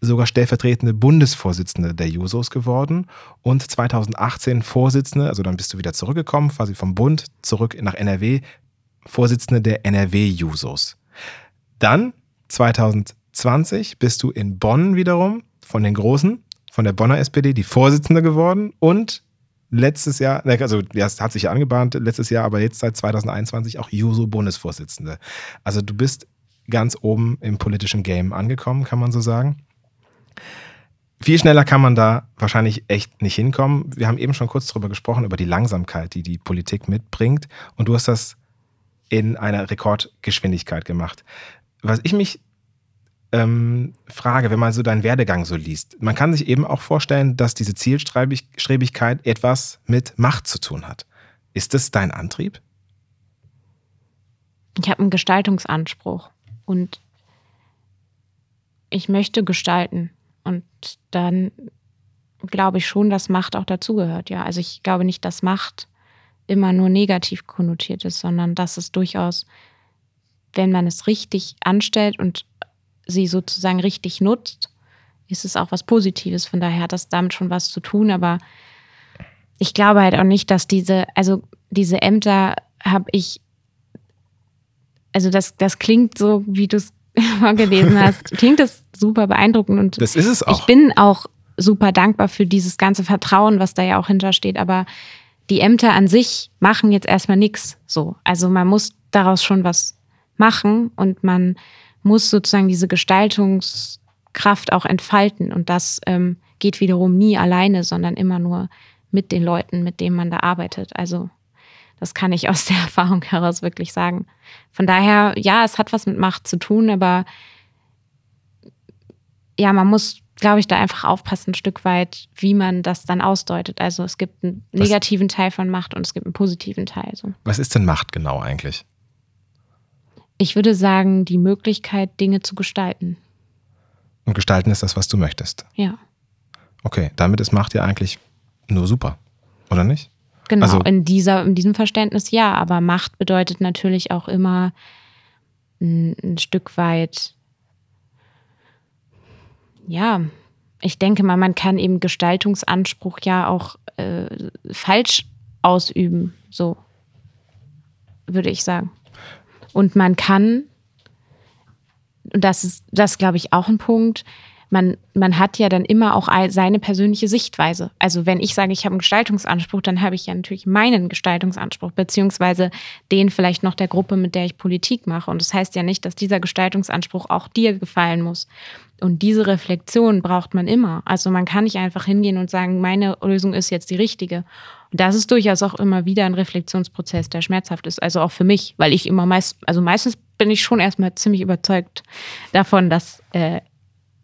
sogar stellvertretende Bundesvorsitzende der Jusos geworden und 2018 Vorsitzende, also dann bist du wieder zurückgekommen, quasi vom Bund zurück nach NRW, Vorsitzende der NRW-Jusos. Dann 2020 20 bist du in Bonn wiederum von den Großen, von der Bonner SPD, die Vorsitzende geworden und letztes Jahr, also ja, es hat sich ja angebahnt letztes Jahr, aber jetzt seit 2021 auch Juso-Bundesvorsitzende. Also du bist ganz oben im politischen Game angekommen, kann man so sagen. Viel schneller kann man da wahrscheinlich echt nicht hinkommen. Wir haben eben schon kurz darüber gesprochen, über die Langsamkeit, die die Politik mitbringt. Und du hast das in einer Rekordgeschwindigkeit gemacht. Was ich mich ähm, Frage, wenn man so deinen Werdegang so liest. Man kann sich eben auch vorstellen, dass diese Zielstrebigkeit etwas mit Macht zu tun hat. Ist das dein Antrieb? Ich habe einen Gestaltungsanspruch und ich möchte gestalten. Und dann glaube ich schon, dass Macht auch dazugehört. Ja, also ich glaube nicht, dass Macht immer nur negativ konnotiert ist, sondern dass es durchaus, wenn man es richtig anstellt und sie sozusagen richtig nutzt, ist es auch was Positives. Von daher hat das damit schon was zu tun. Aber ich glaube halt auch nicht, dass diese, also diese Ämter habe ich, also das, das klingt so, wie du es vorgelesen hast, klingt das super beeindruckend. Und das ist es auch. Ich bin auch super dankbar für dieses ganze Vertrauen, was da ja auch hintersteht. Aber die Ämter an sich machen jetzt erstmal nichts so. Also man muss daraus schon was machen und man muss sozusagen diese Gestaltungskraft auch entfalten. Und das ähm, geht wiederum nie alleine, sondern immer nur mit den Leuten, mit denen man da arbeitet. Also das kann ich aus der Erfahrung heraus wirklich sagen. Von daher, ja, es hat was mit Macht zu tun, aber ja, man muss, glaube ich, da einfach aufpassen, ein Stück weit, wie man das dann ausdeutet. Also es gibt einen negativen was, Teil von Macht und es gibt einen positiven Teil. So. Was ist denn Macht genau eigentlich? Ich würde sagen, die Möglichkeit, Dinge zu gestalten. Und gestalten ist das, was du möchtest. Ja. Okay, damit ist Macht ja eigentlich nur super, oder nicht? Genau, also, in, dieser, in diesem Verständnis ja, aber Macht bedeutet natürlich auch immer ein, ein Stück weit, ja, ich denke mal, man kann eben Gestaltungsanspruch ja auch äh, falsch ausüben, so würde ich sagen. Und man kann, und das ist, das glaube ich auch ein Punkt, man, man hat ja dann immer auch seine persönliche Sichtweise. Also wenn ich sage, ich habe einen Gestaltungsanspruch, dann habe ich ja natürlich meinen Gestaltungsanspruch, beziehungsweise den vielleicht noch der Gruppe, mit der ich Politik mache. Und das heißt ja nicht, dass dieser Gestaltungsanspruch auch dir gefallen muss. Und diese Reflexion braucht man immer. Also man kann nicht einfach hingehen und sagen, meine Lösung ist jetzt die richtige. Das ist durchaus auch immer wieder ein Reflexionsprozess, der schmerzhaft ist. Also auch für mich, weil ich immer meist, also meistens bin ich schon erstmal ziemlich überzeugt davon, dass äh,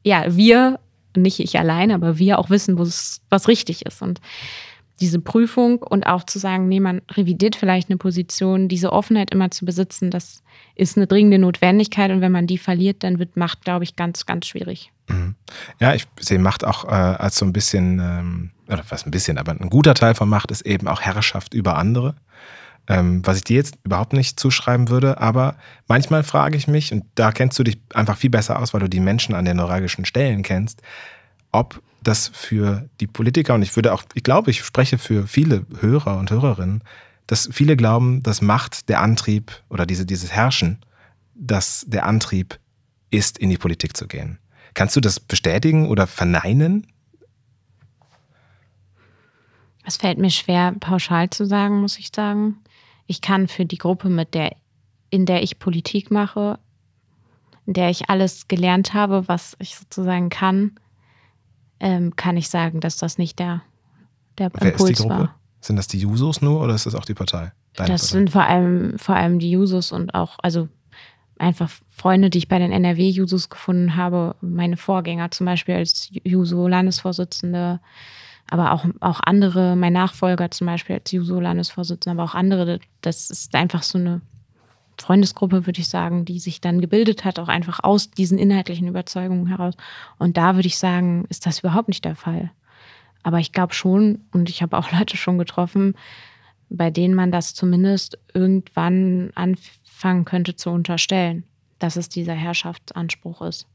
ja wir, nicht ich allein, aber wir auch wissen, was richtig ist. Und diese Prüfung und auch zu sagen, nee, man revidiert vielleicht eine Position, diese Offenheit immer zu besitzen, das ist eine dringende Notwendigkeit und wenn man die verliert, dann wird Macht, glaube ich, ganz, ganz schwierig. Mhm. Ja, ich sehe Macht auch äh, als so ein bisschen, ähm, oder was ein bisschen, aber ein guter Teil von Macht ist eben auch Herrschaft über andere. Ähm, was ich dir jetzt überhaupt nicht zuschreiben würde, aber manchmal frage ich mich, und da kennst du dich einfach viel besser aus, weil du die Menschen an den neuralgischen Stellen kennst, ob das für die Politiker, und ich würde auch, ich glaube, ich spreche für viele Hörer und Hörerinnen, dass viele glauben, dass Macht der Antrieb oder diese, dieses Herrschen, dass der Antrieb ist, in die Politik zu gehen. Kannst du das bestätigen oder verneinen? Es fällt mir schwer, pauschal zu sagen, muss ich sagen. Ich kann für die Gruppe, mit der, in der ich Politik mache, in der ich alles gelernt habe, was ich sozusagen kann, ähm, kann ich sagen, dass das nicht der, der Wer Impuls ist die Gruppe? war. Sind das die Jusos nur oder ist das auch die Partei? Deine Das Partei? sind vor allem, vor allem die Jusos und auch, also einfach Freunde, die ich bei den NRW-Jusos gefunden habe. Meine Vorgänger zum Beispiel als Juso-Landesvorsitzende, aber auch, auch andere, mein Nachfolger zum Beispiel als Juso-Landesvorsitzender, aber auch andere. Das ist einfach so eine Freundesgruppe, würde ich sagen, die sich dann gebildet hat, auch einfach aus diesen inhaltlichen Überzeugungen heraus. Und da würde ich sagen, ist das überhaupt nicht der Fall. Aber ich glaube schon, und ich habe auch Leute schon getroffen, bei denen man das zumindest irgendwann anfangen könnte zu unterstellen, dass es dieser Herrschaftsanspruch ist.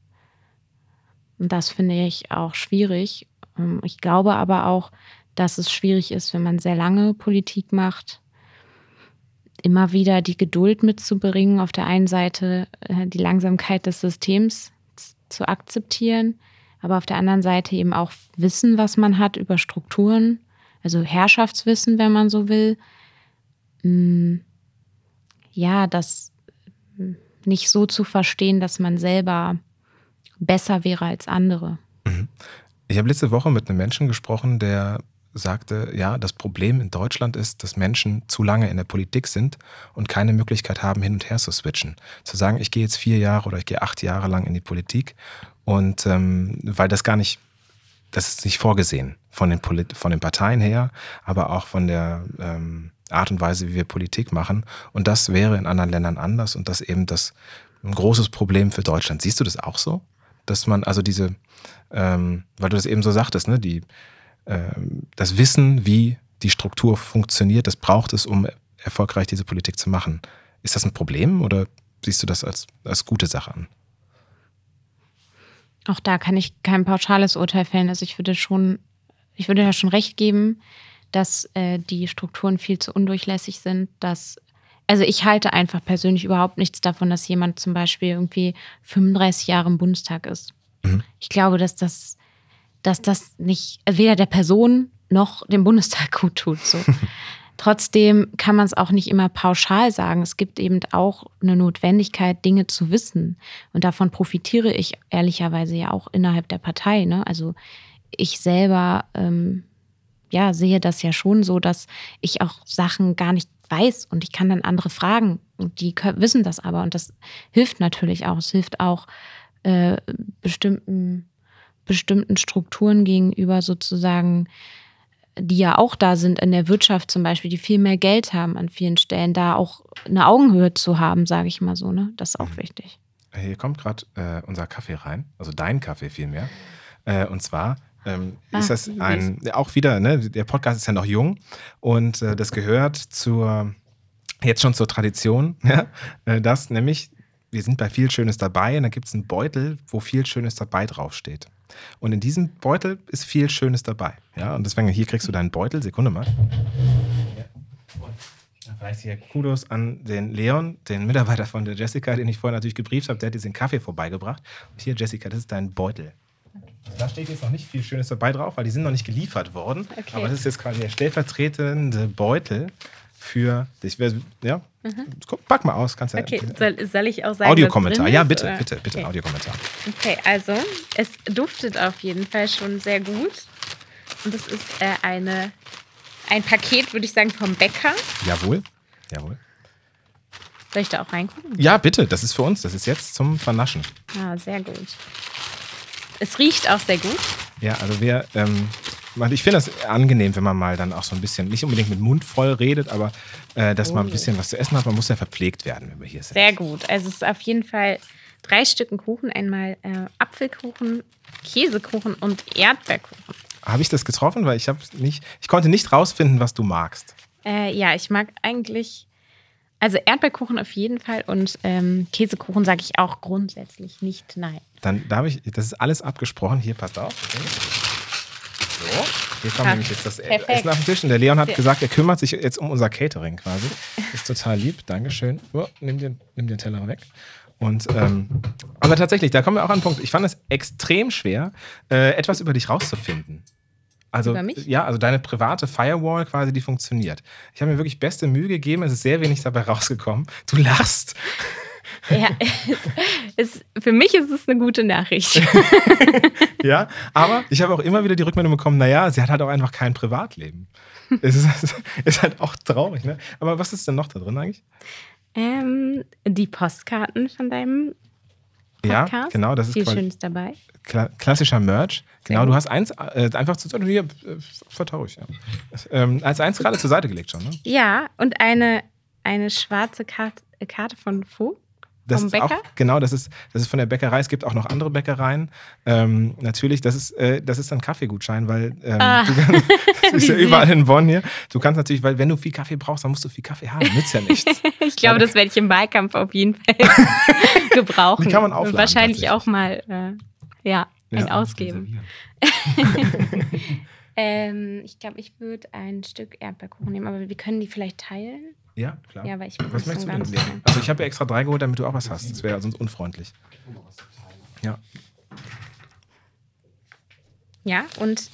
Und das finde ich auch schwierig. Ähm, Ich glaube aber auch, dass es schwierig ist, wenn man sehr lange Politik macht, immer wieder die Geduld mitzubringen, auf der einen Seite äh, die Langsamkeit des Systems zu akzeptieren, aber auf der anderen Seite eben auch Wissen, was man hat über Strukturen, also Herrschaftswissen, wenn man so will. Mm, Ja, das mm, nicht so zu verstehen, dass man selber besser wäre als andere. Ich habe letzte Woche mit einem Menschen gesprochen, der sagte, ja, das Problem in Deutschland ist, dass Menschen zu lange in der Politik sind und keine Möglichkeit haben, hin und her zu switchen. Zu sagen, ich gehe jetzt vier Jahre oder ich gehe acht Jahre lang in die Politik und ähm, weil das gar nicht, das ist nicht vorgesehen von den, Polit von den Parteien her, aber auch von der ähm, Art und Weise, wie wir Politik machen. Und das wäre in anderen Ländern anders und das eben das ein großes Problem für Deutschland. Siehst du das auch so? Dass man also diese, ähm, weil du das eben so sagtest, ne, die, das Wissen, wie die Struktur funktioniert, das braucht es, um erfolgreich diese Politik zu machen. Ist das ein Problem oder siehst du das als, als gute Sache an? Auch da kann ich kein pauschales Urteil fällen. Also ich würde schon, ich würde da schon recht geben, dass äh, die Strukturen viel zu undurchlässig sind, dass also ich halte einfach persönlich überhaupt nichts davon, dass jemand zum Beispiel irgendwie 35 Jahre im Bundestag ist. Mhm. Ich glaube, dass das, dass das nicht weder der Person noch dem Bundestag gut tut. So. Trotzdem kann man es auch nicht immer pauschal sagen. Es gibt eben auch eine Notwendigkeit, Dinge zu wissen. Und davon profitiere ich ehrlicherweise ja auch innerhalb der Partei. Ne? Also ich selber ähm, ja, sehe das ja schon so, dass ich auch Sachen gar nicht weiß und ich kann dann andere fragen und die wissen das aber und das hilft natürlich auch. Es hilft auch äh, bestimmten, bestimmten Strukturen gegenüber sozusagen, die ja auch da sind in der Wirtschaft zum Beispiel, die viel mehr Geld haben an vielen Stellen, da auch eine Augenhöhe zu haben, sage ich mal so. Ne? Das ist auch Mhm. wichtig. Hier kommt gerade äh, unser Kaffee rein, also dein Kaffee vielmehr. Äh, und zwar ähm, Ah, ist das ein, auch wieder, ne, der Podcast ist ja noch jung und äh, das gehört zur, jetzt schon zur Tradition, ja, äh, dass nämlich, wir sind bei viel Schönes dabei und da gibt es einen Beutel, wo viel Schönes dabei draufsteht. Und in diesem Beutel ist viel Schönes dabei. Ja, und deswegen, hier kriegst du deinen Beutel, Sekunde mal. Vielleicht hier Kudos an den Leon, den Mitarbeiter von der Jessica, den ich vorher natürlich gebrieft habe. Der hat diesen Kaffee vorbeigebracht. Und hier, Jessica, das ist dein Beutel. Also da steht jetzt noch nicht viel Schönes dabei drauf, weil die sind noch nicht geliefert worden. Okay. Aber das ist jetzt quasi der stellvertretende Beutel für dich. Ja, Guck, pack mal aus. Kannst ja, Mhm. Okay, soll, soll ich auch sagen, Audiokommentar. Ja, bitte, oder? bitte, bitte, Okay. Audiokommentar. Okay, also es duftet auf jeden Fall schon sehr gut. Und es ist äh, eine, ein Paket, würde ich sagen, vom Bäcker. Jawohl. Jawohl. Soll ich da auch reingucken? Ja, bitte, das ist für uns. Das ist jetzt zum Vernaschen. Ah, sehr gut. Es riecht auch sehr gut. Ja, also wir, ähm, ich finde das angenehm, wenn man mal dann auch so ein bisschen, nicht unbedingt mit Mund voll redet, aber äh, dass oh. man ein oh. bisschen was zu essen hat. Man muss ja verpflegt werden, wenn wir hier sind. Sehr gut. Also es ist auf jeden Fall drei Stücken Kuchen. Einmal äh, Apfelkuchen, Käsekuchen und Erdbeerkuchen. Habe ich das getroffen? Weil ich habe nicht, ich konnte nicht rausfinden, was du magst. Äh, ja, ich mag eigentlich, also Erdbeerkuchen auf jeden Fall und ähm, Käsekuchen sage ich auch grundsätzlich nicht nein. Dann da habe ich, das ist alles abgesprochen. Hier, passt auf. So, hier kommt nämlich jetzt das Perfekt. Essen auf den Tisch. Und der Leon hat gesagt, er kümmert sich jetzt um unser Catering quasi. Ist total lieb. Dankeschön. Oh, nimm, den, nimm den Teller weg. Und, ähm, aber tatsächlich, da kommen wir auch an den Punkt. Ich fand es extrem schwer, äh, etwas über dich rauszufinden. Also, ja, also deine private Firewall quasi, die funktioniert. Ich habe mir wirklich beste Mühe gegeben, es ist sehr wenig dabei rausgekommen. Du lachst. Ja, es, für mich ist es eine gute Nachricht. ja, aber ich habe auch immer wieder die Rückmeldung bekommen, naja, sie hat halt auch einfach kein Privatleben. Es ist, ist halt auch traurig, ne? Aber was ist denn noch da drin eigentlich? Ähm, die Postkarten von deinem Podcast. Ja, genau, das ist viel Schönes dabei. Kla klassischer Merch. Genau, du hast eins äh, einfach zu hier äh, vertau ich, ja. Ähm, als eins gerade zur Seite gelegt schon, ne? Ja, und eine, eine schwarze Karte, Karte von Vogt. Das Vom Bäcker? Auch, genau, das ist, das ist von der Bäckerei. Es gibt auch noch andere Bäckereien. Ähm, natürlich, das ist, äh, das ist ein Kaffeegutschein, weil ähm, ah. du kannst, das ist ja überall in Bonn hier. Du kannst natürlich, weil wenn du viel Kaffee brauchst, dann musst du viel Kaffee haben. Nützt ja nichts. ich glaube, das werde ich im Wahlkampf auf jeden Fall gebrauchen. Die kann man aufladen, Wahrscheinlich auch mal, äh, ja, ein ja, Ausgeben. ähm, ich glaube, ich würde ein Stück Erdbeerkuchen nehmen, aber wir können die vielleicht teilen. Ja, klar. Ja, ich was möchtest du denn nehmen? Also ich habe ja extra drei geholt, damit du auch was hast. Das wäre sonst unfreundlich. Ja. Ja, und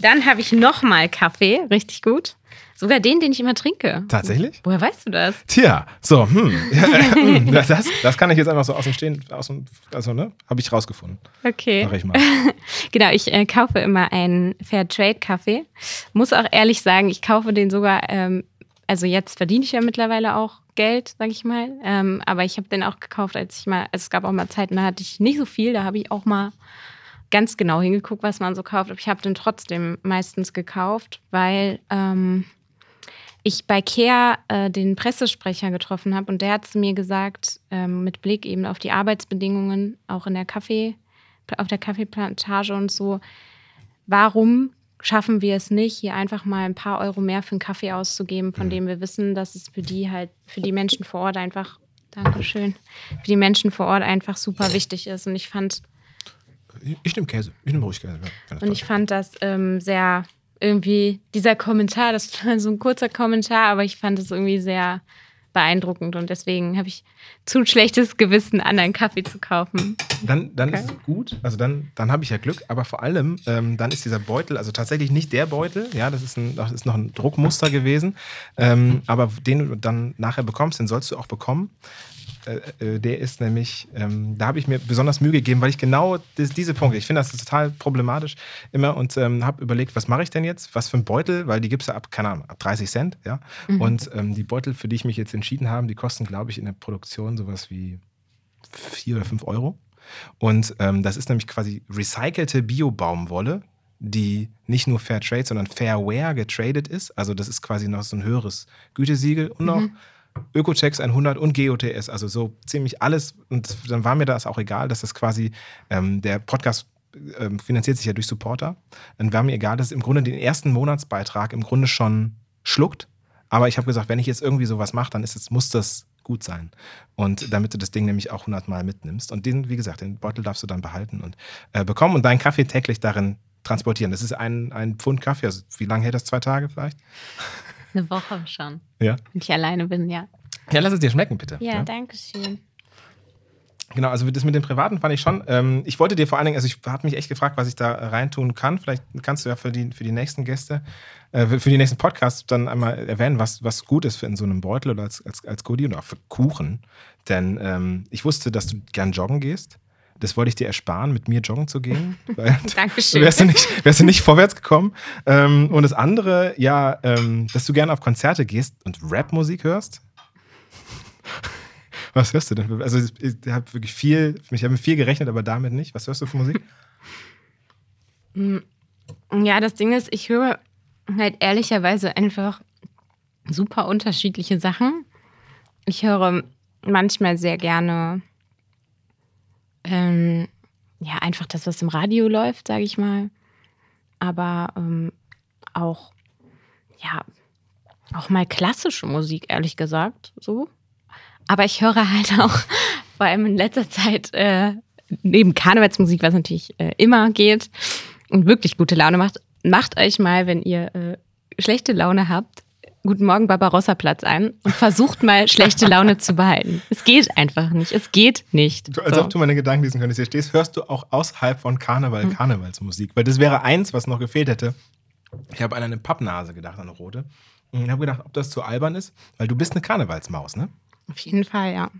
dann habe ich nochmal Kaffee, richtig gut. Sogar den, den ich immer trinke. Tatsächlich? Woher weißt du das? Tja, so, hm. hm. das, das kann ich jetzt einfach so aus dem Stehen, aus dem, also, ne, habe ich rausgefunden. Okay. Mach ich mal. genau, ich äh, kaufe immer einen Fairtrade-Kaffee. Muss auch ehrlich sagen, ich kaufe den sogar ähm, also jetzt verdiene ich ja mittlerweile auch Geld, sage ich mal. Ähm, aber ich habe den auch gekauft, als ich mal, also es gab auch mal Zeiten, da hatte ich nicht so viel, da habe ich auch mal ganz genau hingeguckt, was man so kauft. Aber ich habe den trotzdem meistens gekauft, weil ähm, ich bei Care äh, den Pressesprecher getroffen habe und der hat zu mir gesagt, ähm, mit Blick eben auf die Arbeitsbedingungen, auch in der Kaffee, auf der Kaffeeplantage und so, warum schaffen wir es nicht, hier einfach mal ein paar Euro mehr für einen Kaffee auszugeben, von mhm. dem wir wissen, dass es für die halt, für die Menschen vor Ort einfach, Dankeschön, für die Menschen vor Ort einfach super wichtig ist. Und ich fand. Ich nehme Käse, ich nehme ruhig Käse. Ja, und ich fand das ähm, sehr irgendwie, dieser Kommentar, das war so ein kurzer Kommentar, aber ich fand es irgendwie sehr beeindruckend und deswegen habe ich zu schlechtes Gewissen, anderen Kaffee zu kaufen. Dann, dann okay. ist es gut, also dann, dann habe ich ja Glück, aber vor allem, ähm, dann ist dieser Beutel, also tatsächlich nicht der Beutel, ja, das ist, ein, das ist noch ein Druckmuster gewesen, ähm, aber den du dann nachher bekommst, den sollst du auch bekommen. Äh, äh, der ist nämlich, ähm, da habe ich mir besonders Mühe gegeben, weil ich genau das, diese Punkte, ich finde das total problematisch immer und ähm, habe überlegt, was mache ich denn jetzt? Was für ein Beutel? Weil die gibt es ja ab, keine Ahnung, ab 30 Cent, ja. Mhm. Und ähm, die Beutel, für die ich mich jetzt entschieden habe, die kosten, glaube ich, in der Produktion sowas wie 4 oder 5 Euro. Und ähm, das ist nämlich quasi recycelte Bio-Baumwolle, die nicht nur Fair Trade, sondern Fairware getradet ist. Also das ist quasi noch so ein höheres Gütesiegel und noch mhm. Ökotex 100 und GOTS, also so ziemlich alles. Und dann war mir das auch egal, dass das quasi ähm, der Podcast ähm, finanziert sich ja durch Supporter. Dann war mir egal, dass es im Grunde den ersten Monatsbeitrag im Grunde schon schluckt. Aber ich habe gesagt, wenn ich jetzt irgendwie sowas mache, dann ist es, muss das gut sein. Und damit du das Ding nämlich auch 100 Mal mitnimmst. Und den, wie gesagt, den Beutel darfst du dann behalten und äh, bekommen und deinen Kaffee täglich darin transportieren. Das ist ein, ein Pfund Kaffee. Also wie lange hält das? Zwei Tage vielleicht? Eine Woche schon. Ja. Wenn ich alleine bin, ja. Ja, lass es dir schmecken, bitte. Ja, ja? danke schön. Genau, also das mit dem Privaten fand ich schon. Ähm, ich wollte dir vor allen Dingen, also ich habe mich echt gefragt, was ich da reintun kann. Vielleicht kannst du ja für die, für die nächsten Gäste, äh, für die nächsten Podcasts dann einmal erwähnen, was, was gut ist für in so einem Beutel oder als, als, als Goodie oder auch für Kuchen. Denn ähm, ich wusste, dass du gern joggen gehst. Das wollte ich dir ersparen, mit mir joggen zu gehen. Dankeschön. Wärst du nicht, wärst du nicht vorwärts gekommen. Ähm, und das andere, ja, ähm, dass du gerne auf Konzerte gehst und Rapmusik hörst. Was hörst du denn? Also ich habe wirklich viel, ich habe viel gerechnet, aber damit nicht. Was hörst du für Musik? Hm, Ja, das Ding ist, ich höre halt ehrlicherweise einfach super unterschiedliche Sachen. Ich höre manchmal sehr gerne ähm, ja einfach das, was im Radio läuft, sage ich mal. Aber ähm, auch ja auch mal klassische Musik, ehrlich gesagt, so. Aber ich höre halt auch vor allem in letzter Zeit äh, neben Karnevalsmusik, was natürlich äh, immer geht und wirklich gute Laune macht, macht euch mal, wenn ihr äh, schlechte Laune habt, Guten Morgen Barbarossa Platz ein und versucht mal schlechte Laune zu behalten. Es geht einfach nicht. Es geht nicht. Du, als so. ob du meine Gedanken lesen könntest. Hier stehst, hörst du auch außerhalb von Karneval hm. Karnevalsmusik. Weil das wäre eins, was noch gefehlt hätte. Ich habe an eine Pappnase gedacht, eine rote. Und habe gedacht, ob das zu albern ist, weil du bist eine Karnevalsmaus, ne? Auf jeden Fall, ja.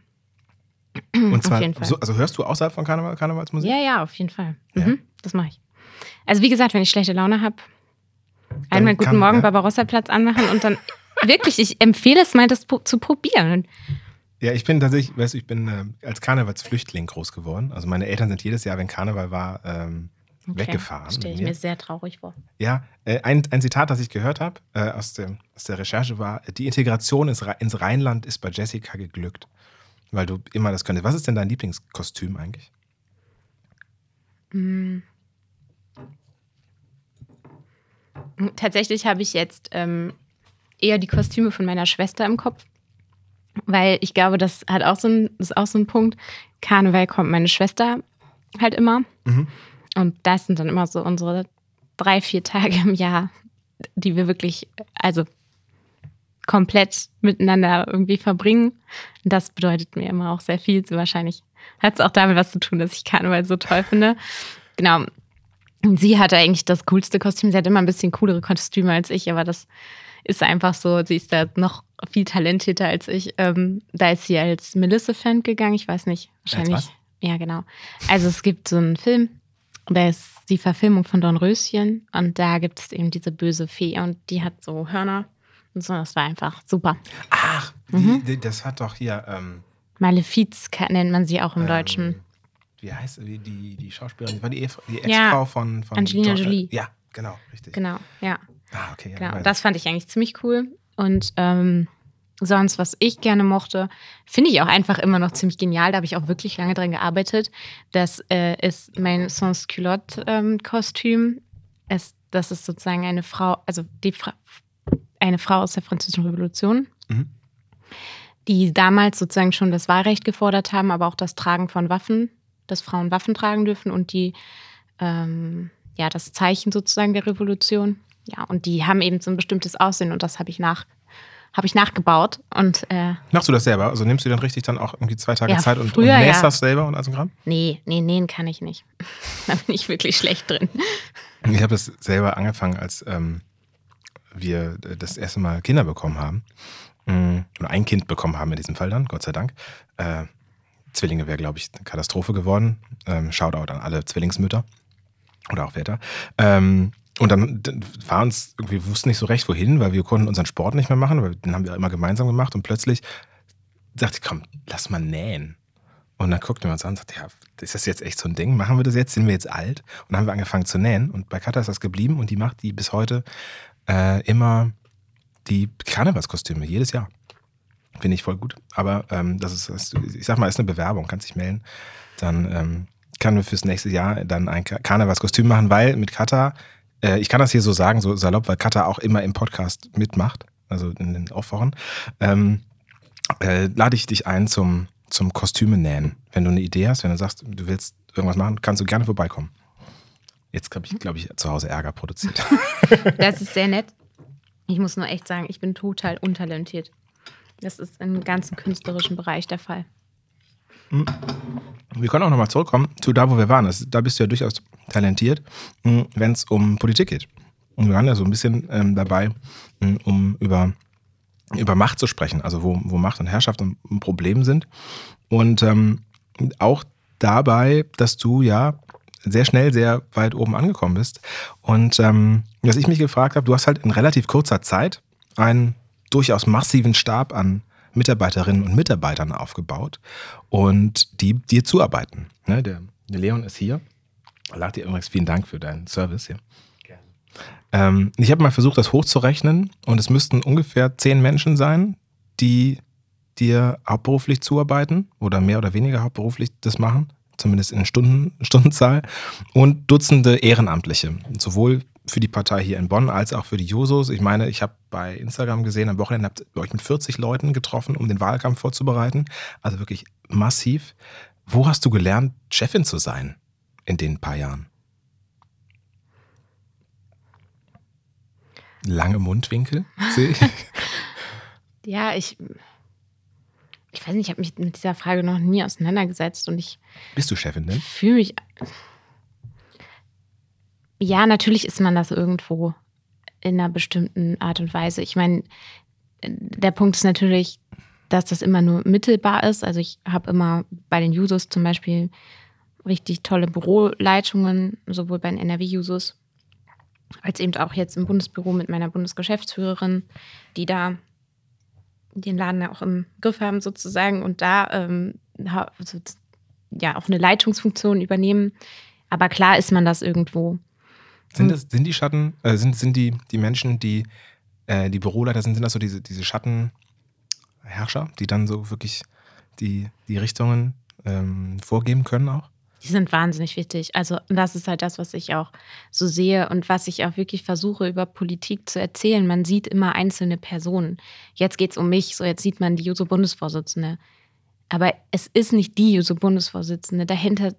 Und zwar, so, also hörst du außerhalb von Karneval, Karnevalsmusik? Ja, ja, auf jeden Fall. Mhm, ja. Das mache ich. Also wie gesagt, wenn ich schlechte Laune habe, einmal Guten Morgen ja. Barbarossa-Platz anmachen und dann wirklich, ich empfehle es mal, das zu probieren. Ja, ich bin tatsächlich, weißt du, ich bin äh, als Karnevalsflüchtling groß geworden. Also meine Eltern sind jedes Jahr, wenn Karneval war, ähm, okay. weggefahren. Stelle ich mir sehr traurig vor. Ja, äh, ein, ein Zitat, das ich gehört habe äh, aus, aus der Recherche war, die Integration ins, ins Rheinland ist bei Jessica geglückt. Weil du immer das könntest. Was ist denn dein Lieblingskostüm eigentlich? Mm. Tatsächlich habe ich jetzt ähm, eher die Kostüme von meiner Schwester im Kopf. Weil ich glaube, das hat auch so ein, ist auch so ein Punkt. Karneval kommt meine Schwester halt immer. Mhm. Und das sind dann immer so unsere drei, vier Tage im Jahr, die wir wirklich, also komplett miteinander irgendwie verbringen. Und das bedeutet mir immer auch sehr viel. So wahrscheinlich hat es auch damit was zu tun, dass ich Karneval so toll finde. Genau. Sie hatte eigentlich das coolste Kostüm. Sie hat immer ein bisschen coolere Kostüme als ich, aber das ist einfach so, sie ist da noch viel talentierter als ich. Ähm, da ist sie als Melissa-Fan gegangen. Ich weiß nicht, wahrscheinlich. Ja, genau. Also es gibt so einen Film, da ist die Verfilmung von Dornröschen und da gibt es eben diese böse Fee und die hat so Hörner und so. Das war einfach super. Ach, mhm. die, das hat doch hier. Ähm, Malefiz nennt man sie auch im ähm, Deutschen. Wie heißt sie? Die, die Schauspielerin, die war die, die Ex-Frau ja, von, von Angelina John, Jolie. Ja, genau, richtig. Genau, ja. Ah, okay. Ja, genau. Das fand ich eigentlich ziemlich cool. Und ähm, sonst, was ich gerne mochte, finde ich auch einfach immer noch ziemlich genial. Da habe ich auch wirklich lange dran gearbeitet. Das äh, ist mein Sans-Culotte-Kostüm. Ähm, das ist sozusagen eine Frau, also die Fra eine Frau aus der Französischen Revolution, mhm. die damals sozusagen schon das Wahlrecht gefordert haben, aber auch das Tragen von Waffen, dass Frauen Waffen tragen dürfen und die ähm, ja das Zeichen sozusagen der Revolution. Ja, und die haben eben so ein bestimmtes Aussehen und das habe ich nach habe ich nachgebaut und äh, machst du das selber? Also nimmst du dann richtig dann auch irgendwie zwei Tage ja, Zeit und, früher, und nähst ja. das selber und also Gramm? Nee, nee, nähen kann ich nicht. da bin ich wirklich schlecht drin. Ich habe das selber angefangen, als ähm, wir das erste Mal Kinder bekommen haben. Mm, oder ein Kind bekommen haben in diesem Fall dann, Gott sei Dank. Äh, Zwillinge wäre, glaube ich, eine Katastrophe geworden. Ähm, Shoutout an alle Zwillingsmütter oder auch Väter. Ähm, und dann war uns wir wussten nicht so recht, wohin, weil wir konnten unseren Sport nicht mehr machen, weil den haben wir immer gemeinsam gemacht. Und plötzlich sagte ich, komm, lass mal nähen. Und dann guckten wir uns an und sagten, ja, ist das jetzt echt so ein Ding? Machen wir das jetzt? Sind wir jetzt alt? Und dann haben wir angefangen zu nähen. Und bei Katha ist das geblieben und die macht die bis heute äh, immer die Karnevalskostüme, jedes Jahr. Finde ich voll gut. Aber ähm, das ist, ich sag mal, ist eine Bewerbung, kannst dich melden. Dann ähm, können wir fürs nächste Jahr dann ein Karnevalskostüm machen, weil mit Katha äh, ich kann das hier so sagen, so salopp, weil Katha auch immer im Podcast mitmacht, also in den Aufwachen. Ähm, äh, lade ich dich ein zum, zum Kostüme nähen. Wenn du eine Idee hast, wenn du sagst, du willst irgendwas machen, kannst du gerne vorbeikommen. Jetzt habe ich, glaube ich, zu Hause Ärger produziert. Das ist sehr nett. Ich muss nur echt sagen, ich bin total untalentiert. Das ist im ganzen künstlerischen Bereich der Fall. Hm. Wir können auch nochmal zurückkommen zu da, wo wir waren. Das, da bist du ja durchaus talentiert, hm, wenn es um Politik geht. Und wir waren ja so ein bisschen ähm, dabei, hm, um über, über Macht zu sprechen, also wo, wo Macht und Herrschaft ein Problem sind. Und ähm, auch dabei, dass du ja sehr schnell sehr weit oben angekommen bist. Und ähm, was ich mich gefragt habe, du hast halt in relativ kurzer Zeit einen durchaus massiven Stab an Mitarbeiterinnen und Mitarbeitern aufgebaut und die dir zuarbeiten. Ne, der, der Leon ist hier. Lach dir übrigens vielen Dank für deinen Service hier. Gerne. Ähm, ich habe mal versucht, das hochzurechnen und es müssten ungefähr zehn Menschen sein, die dir hauptberuflich zuarbeiten oder mehr oder weniger hauptberuflich das machen, zumindest in Stunden, Stundenzahl, und Dutzende Ehrenamtliche, sowohl für die Partei hier in Bonn als auch für die Jusos. Ich meine, ich habe bei Instagram gesehen, am Wochenende habt ihr euch mit 40 Leuten getroffen, um den Wahlkampf vorzubereiten. Also wirklich massiv. Wo hast du gelernt, Chefin zu sein in den paar Jahren? Lange Mundwinkel, sehe ich. ja, ich, ich weiß nicht, ich habe mich mit dieser Frage noch nie auseinandergesetzt und ich. Bist du Chefin denn? Fühle mich. Ja, natürlich ist man das irgendwo in einer bestimmten Art und Weise. Ich meine, der Punkt ist natürlich, dass das immer nur mittelbar ist. Also ich habe immer bei den Jusos zum Beispiel richtig tolle Büroleitungen, sowohl bei den NRW-Jusos als eben auch jetzt im Bundesbüro mit meiner Bundesgeschäftsführerin, die da den Laden auch im Griff haben sozusagen und da ähm, ja auch eine Leitungsfunktion übernehmen. Aber klar ist man das irgendwo. Sind, das, sind die Schatten, äh, sind, sind die, die Menschen, die äh, die Büroleiter sind, sind das so diese, diese Schattenherrscher, die dann so wirklich die, die Richtungen ähm, vorgeben können auch? die sind wahnsinnig wichtig. Also das ist halt das, was ich auch so sehe und was ich auch wirklich versuche über Politik zu erzählen. Man sieht immer einzelne Personen. Jetzt geht es um mich, so jetzt sieht man die Juso-Bundesvorsitzende. Aber es ist nicht die Juso-Bundesvorsitzende. Dahinter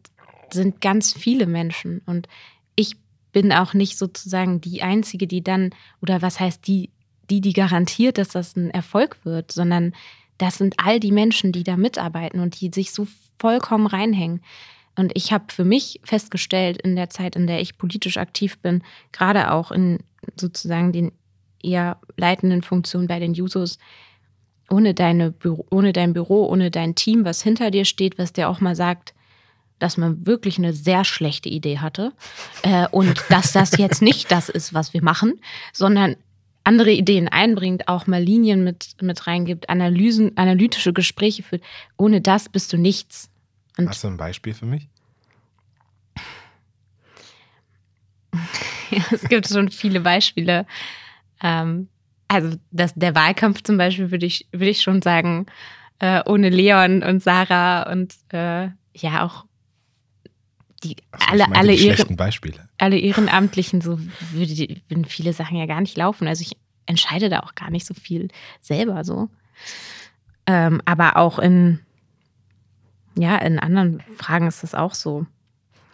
sind ganz viele Menschen und ich bin auch nicht sozusagen die Einzige, die dann, oder was heißt die, die, die garantiert, dass das ein Erfolg wird, sondern das sind all die Menschen, die da mitarbeiten und die sich so vollkommen reinhängen. Und ich habe für mich festgestellt, in der Zeit, in der ich politisch aktiv bin, gerade auch in sozusagen den eher leitenden Funktionen bei den Jusos, ohne, deine Büro, ohne dein Büro, ohne dein Team, was hinter dir steht, was dir auch mal sagt, dass man wirklich eine sehr schlechte Idee hatte äh, und dass das jetzt nicht das ist, was wir machen, sondern andere Ideen einbringt, auch mal Linien mit, mit reingibt, Analysen, analytische Gespräche führt. Ohne das bist du nichts. Und Hast du ein Beispiel für mich? ja, es gibt schon viele Beispiele. Ähm, also das, der Wahlkampf zum Beispiel würde ich, würde ich schon sagen, äh, ohne Leon und Sarah und äh, ja auch die also alle, alle, die Ehren, alle Ehrenamtlichen, so würde, würden viele Sachen ja gar nicht laufen. Also ich entscheide da auch gar nicht so viel selber so. Ähm, aber auch in ja, in anderen Fragen ist das auch so.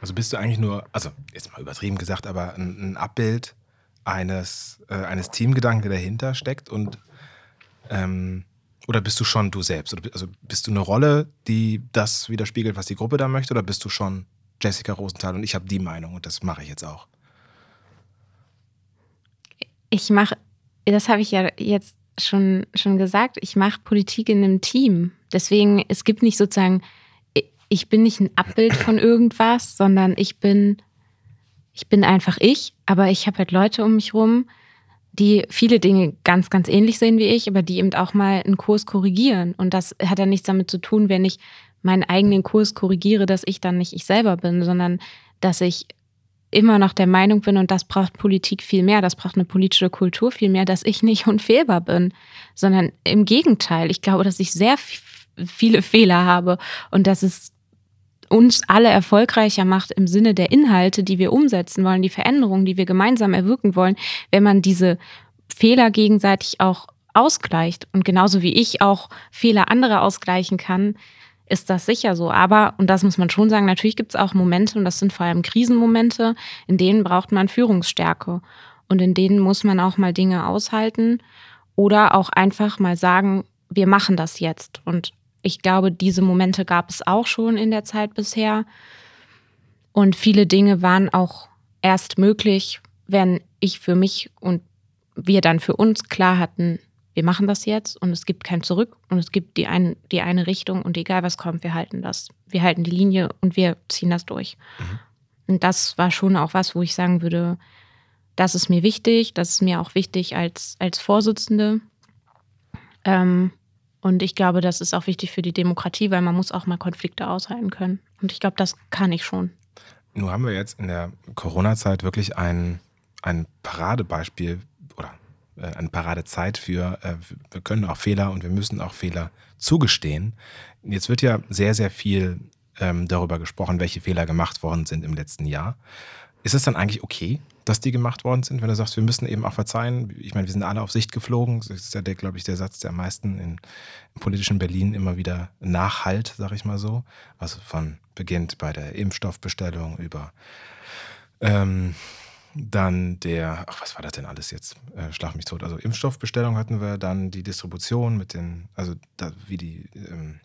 Also bist du eigentlich nur, also jetzt mal übertrieben gesagt, aber ein, ein Abbild eines, äh, eines Teamgedanken, der dahinter steckt und ähm, oder bist du schon du selbst? Oder, also bist du eine Rolle, die das widerspiegelt, was die Gruppe da möchte, oder bist du schon Jessica Rosenthal und ich habe die Meinung und das mache ich jetzt auch? Ich mache, das habe ich ja jetzt schon, schon gesagt, ich mache Politik in einem Team. Deswegen, es gibt nicht sozusagen ich bin nicht ein Abbild von irgendwas, sondern ich bin, ich bin einfach ich, aber ich habe halt Leute um mich rum, die viele Dinge ganz, ganz ähnlich sehen wie ich, aber die eben auch mal einen Kurs korrigieren. Und das hat dann nichts damit zu tun, wenn ich meinen eigenen Kurs korrigiere, dass ich dann nicht ich selber bin, sondern dass ich immer noch der Meinung bin, und das braucht Politik viel mehr, das braucht eine politische Kultur viel mehr, dass ich nicht unfehlbar bin, sondern im Gegenteil. Ich glaube, dass ich sehr viele Fehler habe und dass es uns alle erfolgreicher macht im Sinne der Inhalte, die wir umsetzen wollen, die Veränderungen, die wir gemeinsam erwirken wollen, wenn man diese Fehler gegenseitig auch ausgleicht. Und genauso wie ich auch Fehler anderer ausgleichen kann, ist das sicher so. Aber, und das muss man schon sagen, natürlich gibt es auch Momente, und das sind vor allem Krisenmomente, in denen braucht man Führungsstärke. Und in denen muss man auch mal Dinge aushalten oder auch einfach mal sagen, wir machen das jetzt. Und ich glaube, diese Momente gab es auch schon in der Zeit bisher. Und viele Dinge waren auch erst möglich, wenn ich für mich und wir dann für uns klar hatten, wir machen das jetzt und es gibt kein Zurück und es gibt die, ein, die eine Richtung und egal was kommt, wir halten das. Wir halten die Linie und wir ziehen das durch. Mhm. Und das war schon auch was, wo ich sagen würde, das ist mir wichtig, das ist mir auch wichtig als, als Vorsitzende. Ähm, und ich glaube, das ist auch wichtig für die Demokratie, weil man muss auch mal Konflikte aushalten können. Und ich glaube, das kann ich schon. Nun haben wir jetzt in der Corona-Zeit wirklich ein, ein Paradebeispiel eine Paradezeit für, äh, wir können auch Fehler und wir müssen auch Fehler zugestehen. Jetzt wird ja sehr, sehr viel ähm, darüber gesprochen, welche Fehler gemacht worden sind im letzten Jahr. Ist es dann eigentlich okay, dass die gemacht worden sind, wenn du sagst, wir müssen eben auch verzeihen? Ich meine, wir sind alle auf Sicht geflogen. Das ist ja, der, glaube ich, der Satz, der am meisten in, im politischen Berlin immer wieder nachhalt, sage ich mal so. Also von beginnt bei der Impfstoffbestellung über ähm, dann der, ach, was war das denn alles jetzt? Äh, schlag mich tot. Also Impfstoffbestellung hatten wir, dann die Distribution mit den, also da, wie die ähm,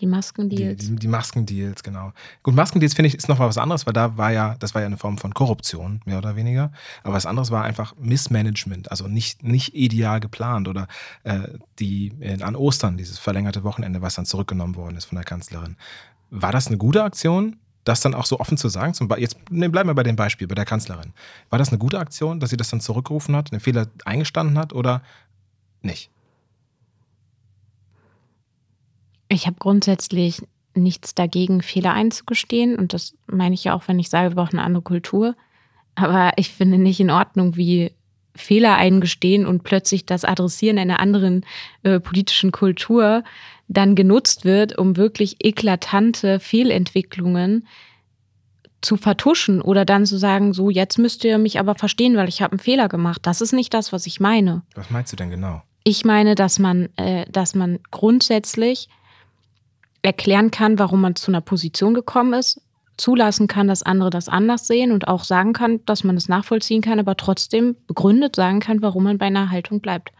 die Maskendeals. Die, die, die Maskendeals, genau. Gut, Maskendeals finde ich ist noch mal was anderes, weil da war ja, das war ja eine Form von Korruption, mehr oder weniger. Aber was anderes war einfach Missmanagement, also nicht, nicht ideal geplant oder äh, die in, an Ostern, dieses verlängerte Wochenende, was dann zurückgenommen worden ist von der Kanzlerin. War das eine gute Aktion? Das dann auch so offen zu sagen, zum jetzt ne, bleiben wir bei dem Beispiel, bei der Kanzlerin. War das eine gute Aktion, dass sie das dann zurückgerufen hat, den Fehler eingestanden hat oder nicht? Ich habe grundsätzlich nichts dagegen, Fehler einzugestehen. Und das meine ich ja auch, wenn ich sage, wir brauchen eine andere Kultur. Aber ich finde nicht in Ordnung, wie Fehler eingestehen und plötzlich das Adressieren einer anderen äh, politischen Kultur dann genutzt wird, um wirklich eklatante Fehlentwicklungen zu vertuschen oder dann zu sagen, so jetzt müsst ihr mich aber verstehen, weil ich habe einen Fehler gemacht. Das ist nicht das, was ich meine. Was meinst du denn genau? Ich meine, dass man, äh, dass man grundsätzlich erklären kann, warum man zu einer Position gekommen ist, zulassen kann, dass andere das anders sehen und auch sagen kann, dass man es nachvollziehen kann, aber trotzdem begründet sagen kann, warum man bei einer Haltung bleibt.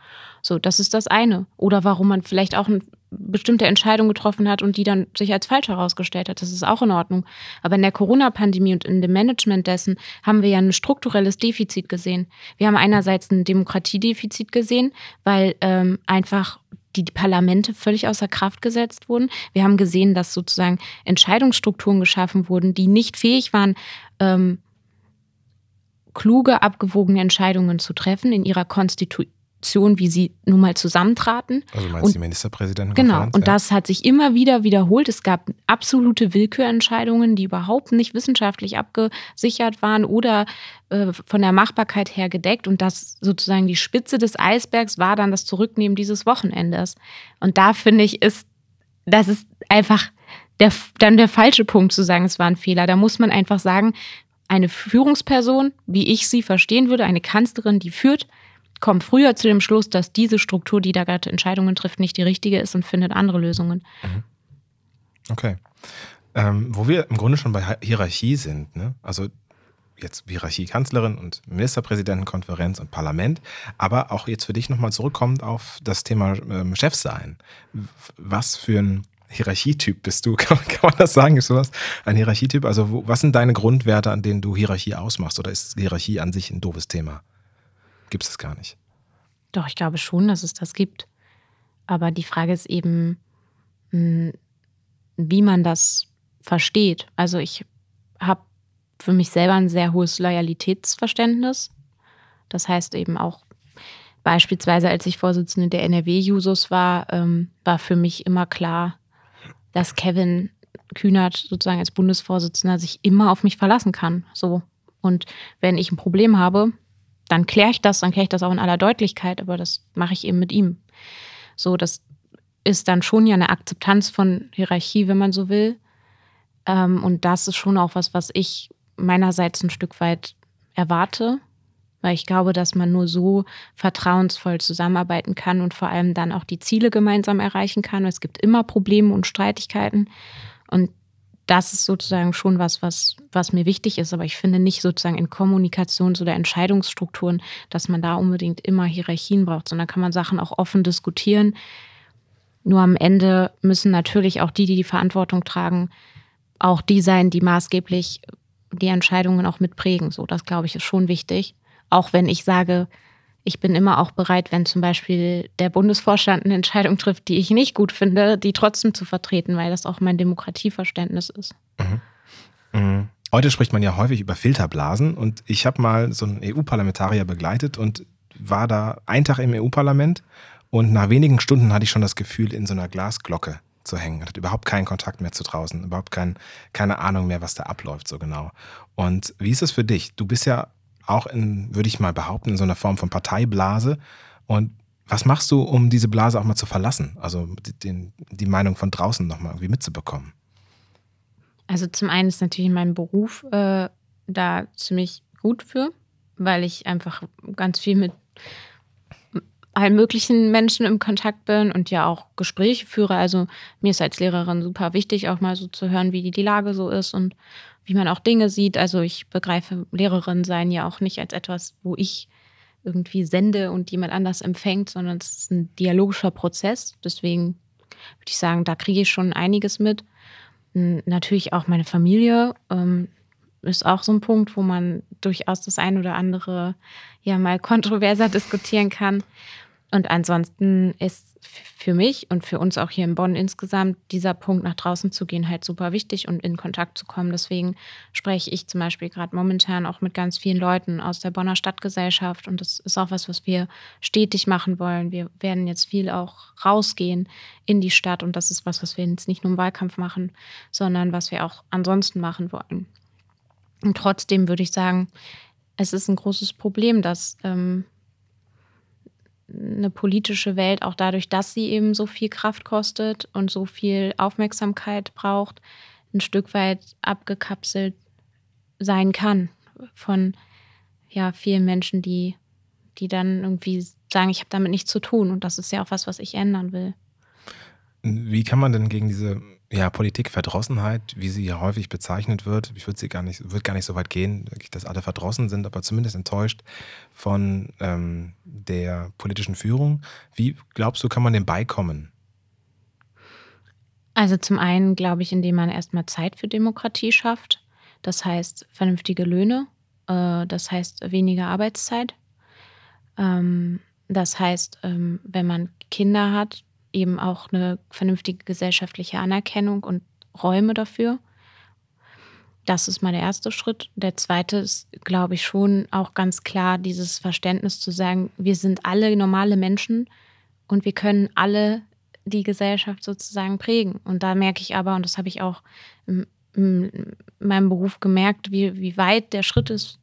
So, das ist das eine. Oder warum man vielleicht auch eine bestimmte Entscheidung getroffen hat und die dann sich als falsch herausgestellt hat. Das ist auch in Ordnung. Aber in der Corona-Pandemie und in dem Management dessen haben wir ja ein strukturelles Defizit gesehen. Wir haben einerseits ein Demokratiedefizit gesehen, weil ähm, einfach die Parlamente völlig außer Kraft gesetzt wurden. Wir haben gesehen, dass sozusagen Entscheidungsstrukturen geschaffen wurden, die nicht fähig waren, ähm, kluge, abgewogene Entscheidungen zu treffen in ihrer Konstitution wie sie nun mal zusammentraten. Also meinst und, die Ministerpräsidenten? Genau, und ja. das hat sich immer wieder wiederholt. Es gab absolute Willkürentscheidungen, die überhaupt nicht wissenschaftlich abgesichert waren oder äh, von der Machbarkeit her gedeckt. Und das sozusagen die Spitze des Eisbergs war dann das Zurücknehmen dieses Wochenendes. Und da finde ich, ist, das ist einfach der, dann der falsche Punkt zu sagen, es war ein Fehler. Da muss man einfach sagen, eine Führungsperson, wie ich sie verstehen würde, eine Kanzlerin, die führt, kommt früher zu dem Schluss, dass diese Struktur, die da gerade Entscheidungen trifft, nicht die richtige ist und findet andere Lösungen. Mhm. Okay. Ähm, wo wir im Grunde schon bei Hierarchie sind, ne? also jetzt Hierarchie Kanzlerin und Ministerpräsidentenkonferenz und Parlament, aber auch jetzt für dich nochmal zurückkommt auf das Thema ähm, Chefsein. Was für ein Hierarchietyp bist du? Kann, kann, man das sagen? Ist sowas ein Hierarchietyp? Also wo, was sind deine Grundwerte, an denen du Hierarchie ausmachst? Oder ist Hierarchie an sich ein doofes Thema? Gibt es gar nicht. Doch, ich glaube schon, dass es das gibt. Aber die Frage ist eben, hm, wie man das versteht. Also ich habe für mich selber ein sehr hohes Loyalitätsverständnis. Das heißt eben auch beispielsweise, als ich Vorsitzende der NRW-Jusos war, ähm, war für mich immer klar, dass Kevin Kühnert sozusagen als Bundesvorsitzender sich immer auf mich verlassen kann. So. Und wenn ich ein Problem habe, dann kläre ich das, dann kläre ich das auch in aller Deutlichkeit, aber das mache ich eben mit ihm. So, das ist dann schon ja eine Akzeptanz von Hierarchie, wenn man so will. Ähm, und das ist schon auch was, was ich meinerseits ein Stück weit erwarte, weil ich glaube, dass man nur so vertrauensvoll zusammenarbeiten kann und vor allem dann auch die Ziele gemeinsam erreichen kann. Es gibt immer Probleme und Streitigkeiten. Und das ist sozusagen schon was, was, was mir wichtig ist. Aber ich finde nicht sozusagen in Kommunikations- oder Entscheidungsstrukturen, dass man da unbedingt immer Hierarchien braucht, sondern kann man Sachen auch offen diskutieren. Nur am Ende müssen natürlich auch die, die die Verantwortung tragen, auch die sein, die maßgeblich die Entscheidungen auch mitprägen. So, das glaube ich ist schon wichtig. Auch wenn ich sage, ich bin immer auch bereit, wenn zum Beispiel der Bundesvorstand eine Entscheidung trifft, die ich nicht gut finde, die trotzdem zu vertreten, weil das auch mein Demokratieverständnis ist. Mhm. Mhm. Heute spricht man ja häufig über Filterblasen und ich habe mal so einen EU-Parlamentarier begleitet und war da einen Tag im EU-Parlament und nach wenigen Stunden hatte ich schon das Gefühl, in so einer Glasglocke zu hängen. Hatte überhaupt keinen Kontakt mehr zu draußen, überhaupt kein, keine Ahnung mehr, was da abläuft so genau. Und wie ist es für dich? Du bist ja auch in, würde ich mal behaupten, in so einer Form von Parteiblase. Und was machst du, um diese Blase auch mal zu verlassen? Also den, die Meinung von draußen nochmal irgendwie mitzubekommen? Also zum einen ist natürlich mein Beruf äh, da ziemlich gut für, weil ich einfach ganz viel mit allen möglichen Menschen im Kontakt bin und ja auch Gespräche führe. Also mir ist als Lehrerin super wichtig, auch mal so zu hören, wie die Lage so ist und wie man auch Dinge sieht. Also ich begreife Lehrerin sein ja auch nicht als etwas, wo ich irgendwie sende und jemand anders empfängt, sondern es ist ein dialogischer Prozess. Deswegen würde ich sagen, da kriege ich schon einiges mit. Natürlich auch meine Familie. Ähm, ist auch so ein Punkt, wo man durchaus das ein oder andere ja mal kontroverser diskutieren kann. Und ansonsten ist für mich und für uns auch hier in Bonn insgesamt dieser Punkt nach draußen zu gehen halt super wichtig und in Kontakt zu kommen. Deswegen spreche ich zum Beispiel gerade momentan auch mit ganz vielen Leuten aus der Bonner Stadtgesellschaft und das ist auch was, was wir stetig machen wollen. Wir werden jetzt viel auch rausgehen in die Stadt und das ist was, was wir jetzt nicht nur im Wahlkampf machen, sondern was wir auch ansonsten machen wollen. Und trotzdem würde ich sagen, es ist ein großes Problem, dass ähm, eine politische Welt auch dadurch, dass sie eben so viel Kraft kostet und so viel Aufmerksamkeit braucht, ein Stück weit abgekapselt sein kann von ja, vielen Menschen, die, die dann irgendwie sagen, ich habe damit nichts zu tun. Und das ist ja auch was, was ich ändern will. Wie kann man denn gegen diese ja, Politikverdrossenheit, wie sie ja häufig bezeichnet wird, ich würde sie gar nicht, würde gar nicht so weit gehen, dass alle verdrossen sind, aber zumindest enttäuscht von ähm, der politischen Führung. Wie glaubst du, kann man dem beikommen? Also zum einen glaube ich, indem man erstmal Zeit für Demokratie schafft. Das heißt vernünftige Löhne, äh, das heißt weniger Arbeitszeit. Ähm, das heißt, ähm, wenn man Kinder hat, eben auch eine vernünftige gesellschaftliche Anerkennung und Räume dafür. Das ist mal der erste Schritt. Der zweite ist, glaube ich, schon auch ganz klar dieses Verständnis zu sagen, wir sind alle normale Menschen und wir können alle die Gesellschaft sozusagen prägen. Und da merke ich aber, und das habe ich auch in, in meinem Beruf gemerkt, wie, wie weit der Schritt ist.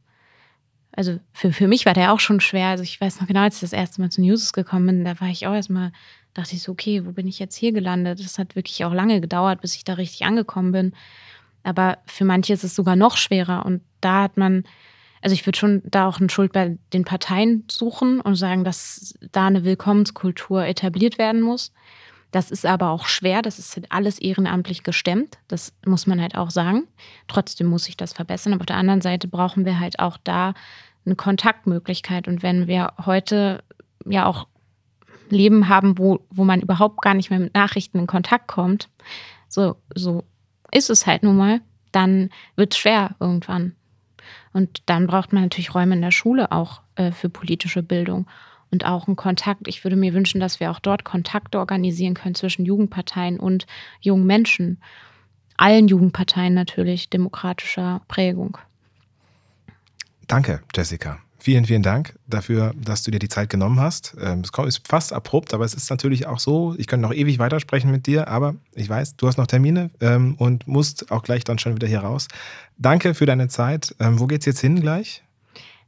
Also für, für mich war der auch schon schwer. Also ich weiß noch genau, als ich das erste Mal zu News gekommen bin, da war ich auch erstmal dachte ich so, okay, wo bin ich jetzt hier gelandet? Das hat wirklich auch lange gedauert, bis ich da richtig angekommen bin. Aber für manche ist es sogar noch schwerer. Und da hat man, also ich würde schon da auch eine Schuld bei den Parteien suchen und sagen, dass da eine Willkommenskultur etabliert werden muss. Das ist aber auch schwer, das ist alles ehrenamtlich gestemmt, das muss man halt auch sagen. Trotzdem muss sich das verbessern. Aber auf der anderen Seite brauchen wir halt auch da eine Kontaktmöglichkeit. Und wenn wir heute ja auch Leben haben, wo, wo man überhaupt gar nicht mehr mit Nachrichten in Kontakt kommt, so, so ist es halt nun mal, dann wird es schwer irgendwann. Und dann braucht man natürlich Räume in der Schule auch äh, für politische Bildung und auch einen Kontakt. Ich würde mir wünschen, dass wir auch dort Kontakte organisieren können zwischen Jugendparteien und jungen Menschen. Allen Jugendparteien natürlich demokratischer Prägung. Danke, Jessica. Vielen, vielen Dank dafür, dass du dir die Zeit genommen hast. Ähm, es ist fast abrupt, aber es ist natürlich auch so, ich könnte noch ewig weitersprechen mit dir, aber ich weiß, du hast noch Termine ähm, und musst auch gleich dann schon wieder hier raus. Danke für deine Zeit. Ähm, wo geht's jetzt hin gleich?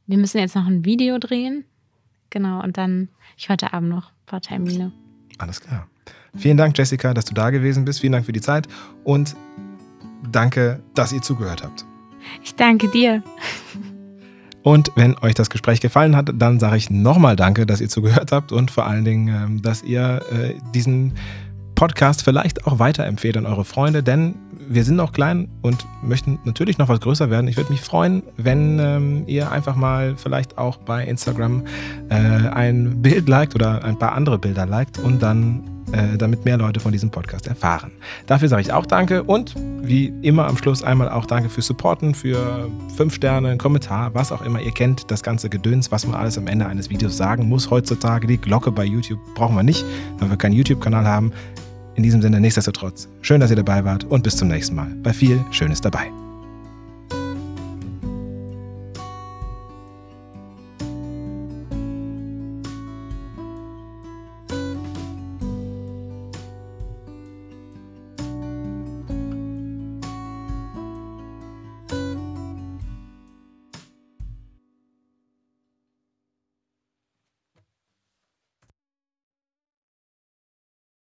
Wir müssen jetzt noch ein Video drehen. Genau, und dann, ich heute Abend noch ein paar Termine. Alles klar. Vielen Dank, Jessica, dass du da gewesen bist. Vielen Dank für die Zeit und danke, dass ihr zugehört habt. Ich danke dir. Und wenn euch das Gespräch gefallen hat, dann sage ich nochmal Danke, dass ihr zugehört habt und vor allen Dingen, ähm, dass ihr äh, diesen Podcast vielleicht auch weiterempfehlt an eure Freunde, denn wir sind noch klein und möchten natürlich noch was größer werden. Ich würde mich freuen, wenn ähm, ihr einfach mal vielleicht auch bei Instagram äh, ein Bild liked oder ein paar andere Bilder liked und dann äh, damit mehr Leute von diesem Podcast erfahren. Dafür sage ich auch Danke und wie immer am Schluss einmal auch Danke fürs Supporten, für fünf Sterne, einen Kommentar, was auch immer. Ihr kennt das ganze Gedöns, was man alles am Ende eines Videos sagen muss heutzutage. Die Glocke bei YouTube brauchen wir nicht, weil wir keinen YouTube-Kanal haben. In diesem Sinne, nichtsdestotrotz, schön, dass ihr dabei wart und bis zum nächsten Mal bei viel Schönes dabei.